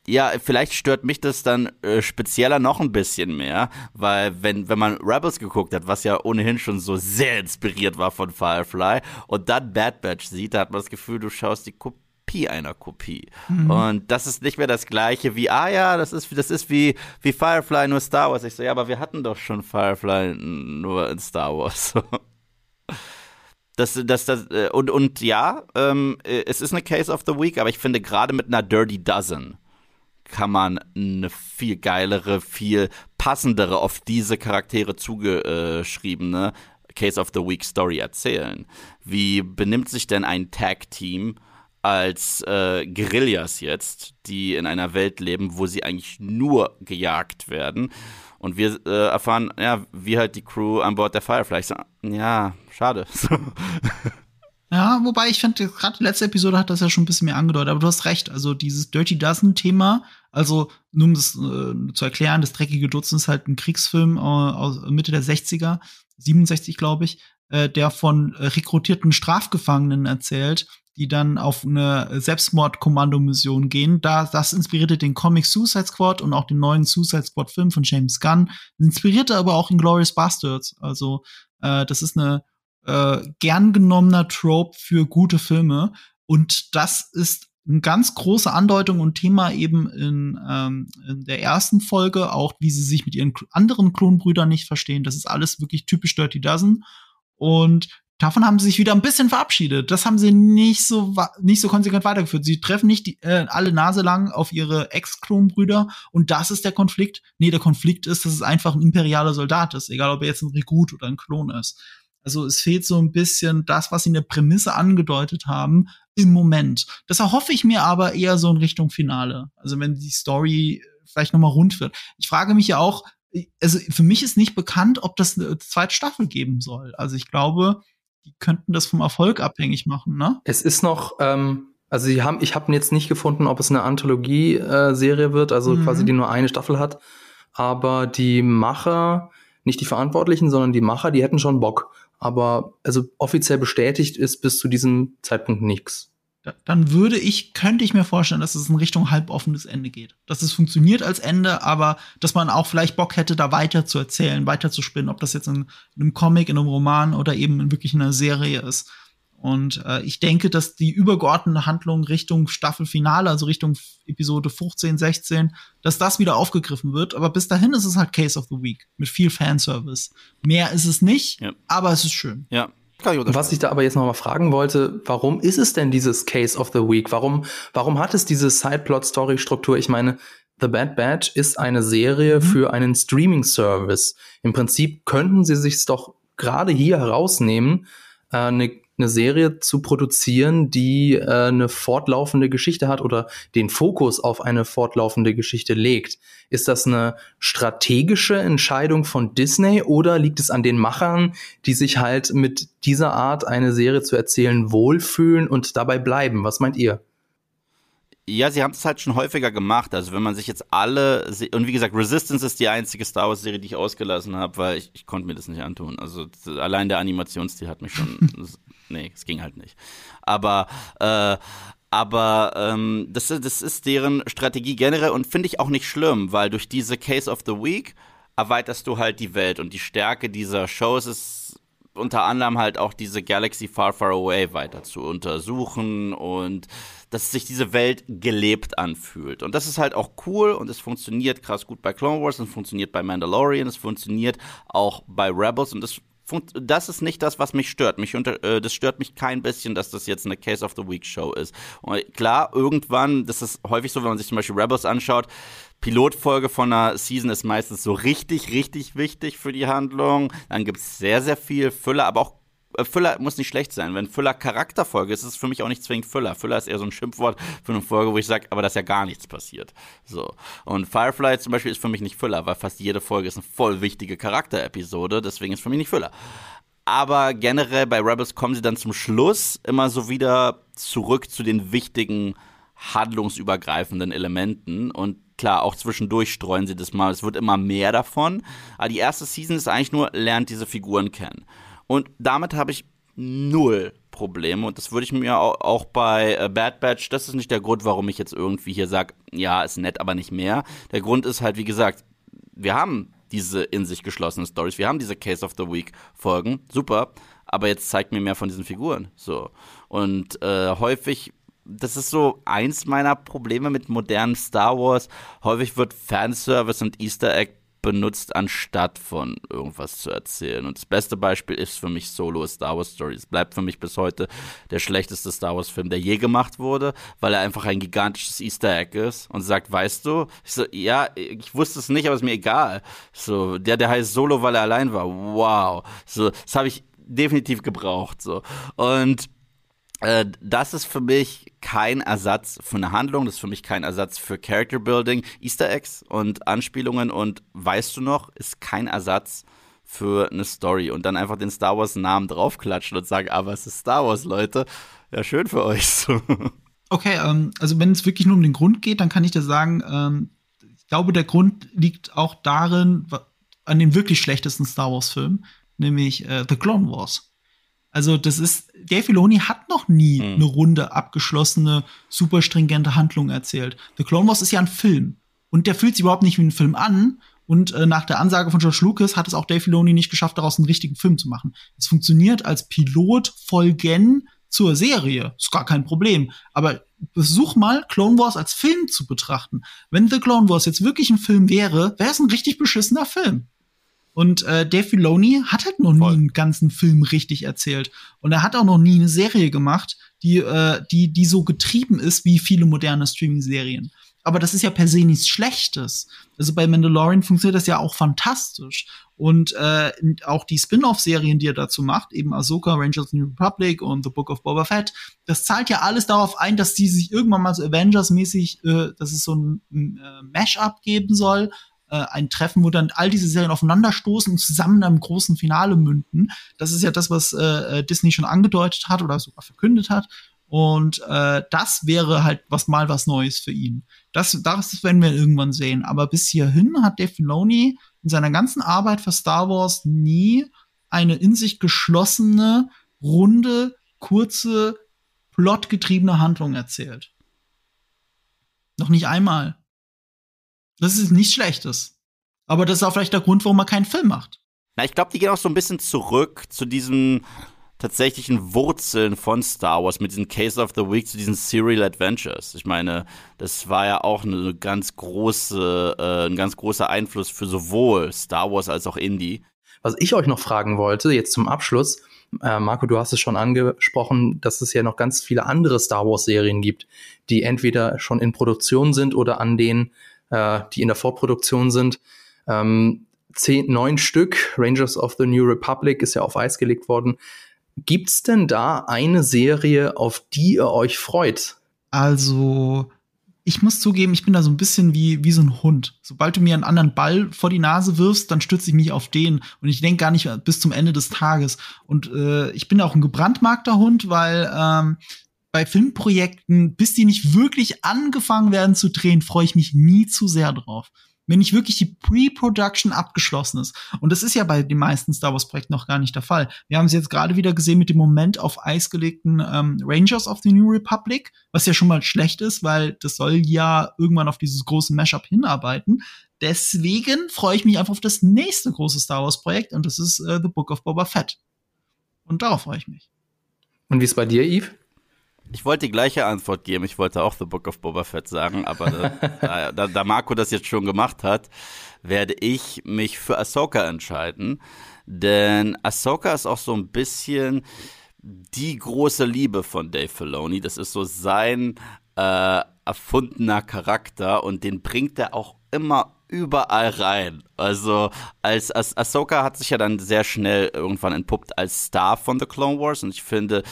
ja, vielleicht stört mich das dann äh, spezieller noch ein bisschen mehr, weil wenn, wenn man Rebels geguckt hat, was ja ohnehin schon so sehr inspiriert war von Firefly, und dann Bad Batch sieht, da hat man das Gefühl, du schaust die Kopie einer Kopie. Mhm. Und das ist nicht mehr das gleiche wie, ah ja, das ist, das ist wie, wie Firefly nur Star Wars. Ich so, ja, aber wir hatten doch schon Firefly nur in Star Wars. Das, das, das, äh, und, und ja, ähm, äh, es ist eine Case of the Week, aber ich finde gerade mit einer Dirty Dozen kann man eine viel geilere, viel passendere, auf diese Charaktere zugeschriebene Case of the Week Story erzählen. Wie benimmt sich denn ein Tag-Team als äh, Guerillas jetzt, die in einer Welt leben, wo sie eigentlich nur gejagt werden? Und wir äh, erfahren, ja, wie halt die Crew an Bord der Firefly. So, ja, schade. Ja, wobei ich finde, gerade die letzte Episode hat das ja schon ein bisschen mehr angedeutet, aber du hast recht. Also dieses Dirty Dozen-Thema, also nur um das äh, zu erklären, das dreckige Dutzend ist halt ein Kriegsfilm äh, aus Mitte der 60er, 67 glaube ich, äh, der von äh, rekrutierten Strafgefangenen erzählt, die dann auf eine Selbstmordkommandomission gehen. Da, das inspirierte den Comic Suicide Squad und auch den neuen Suicide Squad Film von James Gunn. Inspirierte aber auch in Glorious Bastards. Also äh, das ist eine äh, gern genommener Trope für gute Filme. Und das ist eine ganz große Andeutung und Thema eben in, ähm, in der ersten Folge, auch wie sie sich mit ihren anderen Klonbrüdern nicht verstehen. Das ist alles wirklich typisch Dirty Dozen. Und davon haben sie sich wieder ein bisschen verabschiedet. Das haben sie nicht so nicht so konsequent weitergeführt. Sie treffen nicht die, äh, alle Nase lang auf ihre Ex-Klonbrüder und das ist der Konflikt. Nee, der Konflikt ist, dass es einfach ein imperialer Soldat ist, egal ob er jetzt ein Rekrut oder ein Klon ist. Also es fehlt so ein bisschen das, was sie in der Prämisse angedeutet haben, im Moment. Das erhoffe ich mir aber eher so in Richtung Finale. Also wenn die Story vielleicht nochmal rund wird. Ich frage mich ja auch, also für mich ist nicht bekannt, ob das eine zweite Staffel geben soll. Also ich glaube, die könnten das vom Erfolg abhängig machen, ne? Es ist noch, ähm, also sie haben, ich habe jetzt nicht gefunden, ob es eine Anthologie-Serie äh, wird, also mhm. quasi die nur eine Staffel hat. Aber die Macher, nicht die Verantwortlichen, sondern die Macher, die hätten schon Bock aber also offiziell bestätigt ist bis zu diesem Zeitpunkt nichts. Dann würde ich, könnte ich mir vorstellen, dass es in Richtung halboffenes Ende geht. Dass es funktioniert als Ende, aber dass man auch vielleicht Bock hätte, da weiter zu erzählen, weiter zu spinnen, ob das jetzt in, in einem Comic, in einem Roman oder eben in wirklich einer Serie ist. Und äh, ich denke, dass die übergeordnete Handlung Richtung Staffelfinale, also Richtung Episode 15, 16, dass das wieder aufgegriffen wird. Aber bis dahin ist es halt Case of the Week mit viel Fanservice. Mehr ist es nicht, ja. aber es ist schön. Ja. Was ich da aber jetzt noch mal fragen wollte, warum ist es denn dieses Case of the Week? Warum, warum hat es diese Sideplot-Story-Struktur? Ich meine, The Bad Batch ist eine Serie mhm. für einen Streaming-Service. Im Prinzip könnten sie sich doch gerade hier herausnehmen, äh, eine eine Serie zu produzieren, die äh, eine fortlaufende Geschichte hat oder den Fokus auf eine fortlaufende Geschichte legt. Ist das eine strategische Entscheidung von Disney oder liegt es an den Machern, die sich halt mit dieser Art eine Serie zu erzählen wohlfühlen und dabei bleiben? Was meint ihr? Ja, sie haben es halt schon häufiger gemacht. Also wenn man sich jetzt alle und wie gesagt, Resistance ist die einzige Star Wars Serie, die ich ausgelassen habe, weil ich, ich konnte mir das nicht antun. Also allein der Animationsstil hat mich schon nee, es ging halt nicht. Aber äh, aber ähm, das, das ist deren Strategie generell und finde ich auch nicht schlimm, weil durch diese Case of the Week erweiterst du halt die Welt und die Stärke dieser Shows ist unter anderem halt auch diese Galaxy Far Far Away weiter zu untersuchen und dass sich diese Welt gelebt anfühlt. Und das ist halt auch cool und es funktioniert krass gut bei Clone Wars, es funktioniert bei Mandalorian, es funktioniert auch bei Rebels und das das ist nicht das, was mich stört. Mich unter, äh, das stört mich kein bisschen, dass das jetzt eine Case of the Week Show ist. Und klar, irgendwann, das ist häufig so, wenn man sich zum Beispiel Rebels anschaut, Pilotfolge von einer Season ist meistens so richtig, richtig wichtig für die Handlung. Dann gibt es sehr, sehr viel Füller, aber auch Füller muss nicht schlecht sein. Wenn Füller Charakterfolge ist, ist es für mich auch nicht zwingend Füller. Füller ist eher so ein Schimpfwort für eine Folge, wo ich sage, aber dass ja gar nichts passiert. So. Und Firefly zum Beispiel ist für mich nicht Füller, weil fast jede Folge ist eine voll wichtige Charakterepisode, deswegen ist für mich nicht Füller. Aber generell bei Rebels kommen sie dann zum Schluss immer so wieder zurück zu den wichtigen handlungsübergreifenden Elementen und klar, auch zwischendurch streuen sie das mal. Es wird immer mehr davon. Aber die erste Season ist eigentlich nur, lernt diese Figuren kennen. Und damit habe ich null Probleme. Und das würde ich mir auch bei äh, Bad Batch, das ist nicht der Grund, warum ich jetzt irgendwie hier sage, ja, ist nett, aber nicht mehr. Der Grund ist halt, wie gesagt, wir haben diese in sich geschlossenen Stories, wir haben diese Case of the Week Folgen, super, aber jetzt zeigt mir mehr von diesen Figuren. So. Und äh, häufig das ist so eins meiner Probleme mit modernen Star Wars. Häufig wird Fanservice und Easter Egg benutzt, anstatt von irgendwas zu erzählen. Und das beste Beispiel ist für mich Solo Star Wars Story. Es bleibt für mich bis heute der schlechteste Star Wars Film, der je gemacht wurde, weil er einfach ein gigantisches Easter Egg ist und sagt, weißt du? Ich so, ja, ich wusste es nicht, aber ist mir egal. So, der, der heißt Solo, weil er allein war. Wow. So, das habe ich definitiv gebraucht. So. Und äh, das ist für mich kein Ersatz für eine Handlung, das ist für mich kein Ersatz für Character Building. Easter Eggs und Anspielungen und weißt du noch, ist kein Ersatz für eine Story und dann einfach den Star Wars Namen draufklatschen und sagen, aber es ist Star Wars, Leute. Ja, schön für euch. Okay, ähm, also wenn es wirklich nur um den Grund geht, dann kann ich dir sagen, ähm, ich glaube, der Grund liegt auch darin, an dem wirklich schlechtesten Star Wars Film, nämlich äh, The Clone Wars. Also das ist, Dave Filoni hat noch nie mhm. eine runde, abgeschlossene, super stringente Handlung erzählt. The Clone Wars ist ja ein Film. Und der fühlt sich überhaupt nicht wie ein Film an. Und äh, nach der Ansage von George Lucas hat es auch Dave Filoni nicht geschafft, daraus einen richtigen Film zu machen. Es funktioniert als Pilotfolgen zur Serie. Ist gar kein Problem. Aber versuch mal, Clone Wars als Film zu betrachten. Wenn The Clone Wars jetzt wirklich ein Film wäre, wäre es ein richtig beschissener Film. Und äh, Dave Filoni hat halt noch nie einen ganzen Film richtig erzählt. Und er hat auch noch nie eine Serie gemacht, die, äh, die, die so getrieben ist wie viele moderne Streaming-Serien. Aber das ist ja per se nichts Schlechtes. Also bei Mandalorian funktioniert das ja auch fantastisch. Und äh, auch die Spin-off-Serien, die er dazu macht, eben Ahsoka, Rangers of the New Republic und The Book of Boba Fett, das zahlt ja alles darauf ein, dass die sich irgendwann mal so Avengers-mäßig, äh, dass es so ein, ein äh, Mash-up geben soll äh, ein Treffen, wo dann all diese Serien aufeinanderstoßen und zusammen in einem großen Finale münden. Das ist ja das, was äh, Disney schon angedeutet hat oder sogar verkündet hat. Und äh, das wäre halt was mal was Neues für ihn. Das, das werden wir irgendwann sehen. Aber bis hierhin hat Dave Filoni in seiner ganzen Arbeit für Star Wars nie eine in sich geschlossene, runde, kurze, plotgetriebene Handlung erzählt. Noch nicht einmal. Das ist nichts Schlechtes. Aber das ist auch vielleicht der Grund, warum man keinen Film macht. Na, ich glaube, die gehen auch so ein bisschen zurück zu diesen tatsächlichen Wurzeln von Star Wars mit diesen Case of the Week, zu diesen Serial Adventures. Ich meine, das war ja auch eine ganz große, äh, ein ganz großer Einfluss für sowohl Star Wars als auch Indie. Was ich euch noch fragen wollte, jetzt zum Abschluss, äh, Marco, du hast es schon angesprochen, dass es ja noch ganz viele andere Star Wars-Serien gibt, die entweder schon in Produktion sind oder an denen äh, die in der Vorproduktion sind. Ähm, zehn, neun Stück, Rangers of the New Republic ist ja auf Eis gelegt worden. Gibt's denn da eine Serie, auf die ihr euch freut? Also, ich muss zugeben, ich bin da so ein bisschen wie, wie so ein Hund. Sobald du mir einen anderen Ball vor die Nase wirfst, dann stütze ich mich auf den und ich denke gar nicht bis zum Ende des Tages. Und äh, ich bin auch ein gebrandmarkter Hund, weil ähm, bei Filmprojekten, bis die nicht wirklich angefangen werden zu drehen, freue ich mich nie zu sehr drauf. Wenn nicht wirklich die Pre-Production abgeschlossen ist. Und das ist ja bei den meisten Star Wars-Projekten noch gar nicht der Fall. Wir haben es jetzt gerade wieder gesehen mit dem Moment auf Eis gelegten ähm, Rangers of the New Republic, was ja schon mal schlecht ist, weil das soll ja irgendwann auf dieses große Mashup hinarbeiten. Deswegen freue ich mich einfach auf das nächste große Star Wars-Projekt und das ist äh, The Book of Boba Fett. Und darauf freue ich mich. Und wie ist bei dir, Yves? Ich wollte die gleiche Antwort geben. Ich wollte auch The Book of Boba Fett sagen, aber da, da, da Marco das jetzt schon gemacht hat, werde ich mich für Ahsoka entscheiden. Denn Ahsoka ist auch so ein bisschen die große Liebe von Dave Filoni. Das ist so sein äh, erfundener Charakter und den bringt er auch immer überall rein. Also als, als Ahsoka hat sich ja dann sehr schnell irgendwann entpuppt als Star von The Clone Wars und ich finde,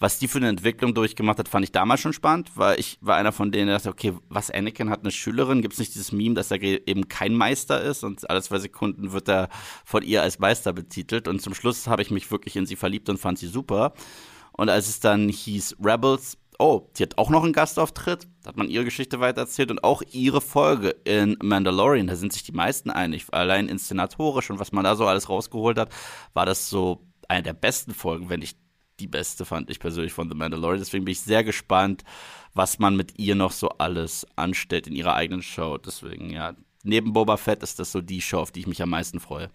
was die für eine Entwicklung durchgemacht hat, fand ich damals schon spannend, weil ich war einer von denen, der dachte, okay, was Anakin hat eine Schülerin, gibt es nicht dieses Meme, dass er eben kein Meister ist und alle zwei Sekunden wird er von ihr als Meister betitelt und zum Schluss habe ich mich wirklich in sie verliebt und fand sie super. Und als es dann hieß Rebels, oh, die hat auch noch einen Gastauftritt, da hat man ihre Geschichte weitererzählt und auch ihre Folge in Mandalorian, da sind sich die meisten einig, allein inszenatorisch und was man da so alles rausgeholt hat, war das so eine der besten Folgen, wenn nicht die beste, fand ich persönlich von The Mandalorian. Deswegen bin ich sehr gespannt, was man mit ihr noch so alles anstellt in ihrer eigenen Show. Deswegen, ja, neben Boba Fett ist das so die Show, auf die ich mich am meisten freue.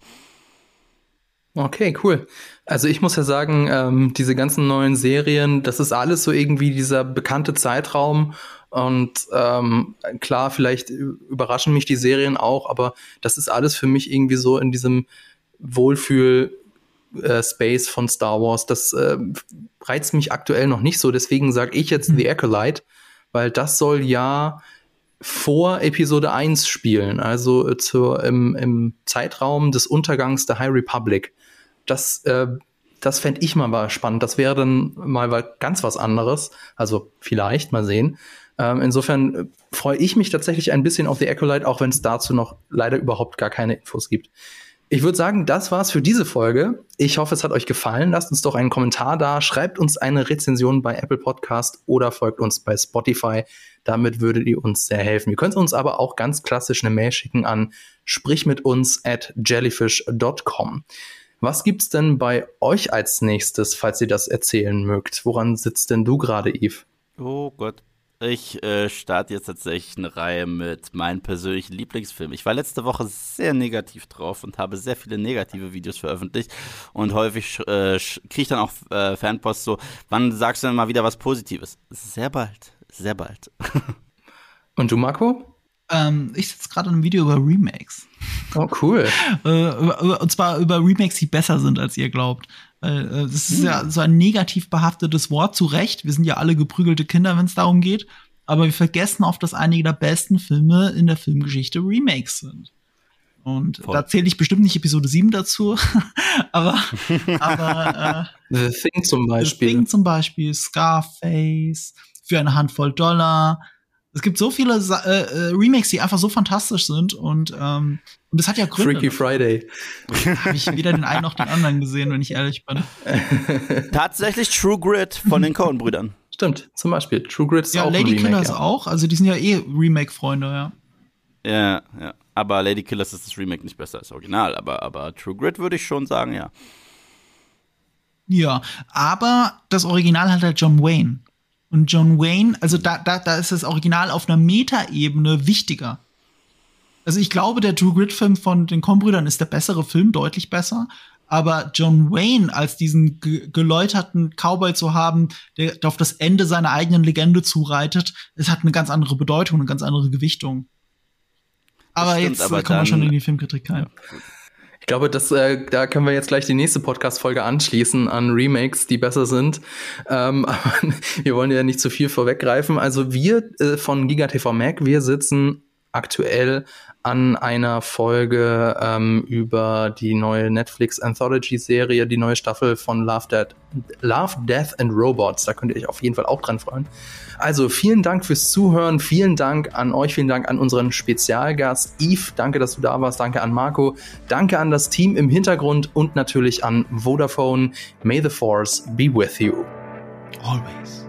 Okay, cool. Also ich muss ja sagen, ähm, diese ganzen neuen Serien, das ist alles so irgendwie dieser bekannte Zeitraum. Und ähm, klar, vielleicht überraschen mich die Serien auch, aber das ist alles für mich irgendwie so in diesem Wohlfühl äh, Space von Star Wars. Das äh, reizt mich aktuell noch nicht so. Deswegen sage ich jetzt mhm. The Acolyte, weil das soll ja vor Episode 1 spielen, also äh, zur, im, im Zeitraum des Untergangs der High Republic. Das, äh, das fände ich mal spannend. Das wäre dann mal ganz was anderes. Also vielleicht, mal sehen. Ähm, insofern äh, freue ich mich tatsächlich ein bisschen auf The Acolyte, auch wenn es dazu noch leider überhaupt gar keine Infos gibt. Ich würde sagen, das war's für diese Folge. Ich hoffe, es hat euch gefallen. Lasst uns doch einen Kommentar da, schreibt uns eine Rezension bei Apple Podcast oder folgt uns bei Spotify. Damit würdet ihr uns sehr helfen. Ihr könnt uns aber auch ganz klassisch eine Mail schicken an sprichmituns at jellyfish.com. Was gibt's denn bei euch als nächstes, falls ihr das erzählen mögt? Woran sitzt denn du gerade, Yves? Oh Gott, ich äh, starte jetzt tatsächlich eine Reihe mit meinen persönlichen Lieblingsfilmen. Ich war letzte Woche sehr negativ drauf und habe sehr viele negative Videos veröffentlicht. Und häufig äh, kriege ich dann auch äh, Fanpost so, wann sagst du denn mal wieder was Positives? Sehr bald, sehr bald. und du, Marco? Ähm, ich sitze gerade in einem Video über Remakes. Oh, cool. Äh, und zwar über Remakes, die besser sind, als ihr glaubt. Äh, das ist ja hm. so ein negativ behaftetes Wort, zu Recht. Wir sind ja alle geprügelte Kinder, wenn es darum geht. Aber wir vergessen oft, dass einige der besten Filme in der Filmgeschichte Remakes sind. Und Voll. da zähle ich bestimmt nicht Episode 7 dazu. aber, aber äh, The Thing zum Beispiel. The Thing zum Beispiel, Scarface, für eine Handvoll Dollar, es gibt so viele äh, äh, Remakes, die einfach so fantastisch sind und ähm, und das hat ja Gründe. Freaky Friday. Habe ich weder den einen noch den anderen gesehen, wenn ich ehrlich bin. Tatsächlich True Grit von den Coen-Brüdern. Stimmt, zum Beispiel. True Grit ist ja, auch Lady ein Remake. Killers ja. auch. Also die sind ja eh Remake-Freunde, ja. Ja, ja. Aber Lady Killers ist das Remake nicht besser als Original. Aber, aber True Grit würde ich schon sagen, ja. Ja, aber das Original hat halt John Wayne. Und John Wayne, also da, da, da ist das Original auf einer Metaebene wichtiger. Also ich glaube, der True Grit-Film von den Coen-Brüdern ist der bessere Film, deutlich besser. Aber John Wayne als diesen ge geläuterten Cowboy zu haben, der auf das Ende seiner eigenen Legende zureitet, es hat eine ganz andere Bedeutung, eine ganz andere Gewichtung. Aber stimmt, jetzt aber kommen wir schon in die Filmkritik rein. Ich glaube, das, äh, da können wir jetzt gleich die nächste Podcast-Folge anschließen an Remakes, die besser sind. Ähm, aber wir wollen ja nicht zu viel vorweggreifen. Also wir äh, von GigaTV Mac, wir sitzen aktuell an einer Folge ähm, über die neue Netflix Anthology Serie, die neue Staffel von Love, Death, Love, Death and Robots. Da könnt ihr euch auf jeden Fall auch dran freuen. Also vielen Dank fürs Zuhören, vielen Dank an euch, vielen Dank an unseren Spezialgast Yves, danke, dass du da warst, danke an Marco, danke an das Team im Hintergrund und natürlich an Vodafone. May the Force be with you. Always.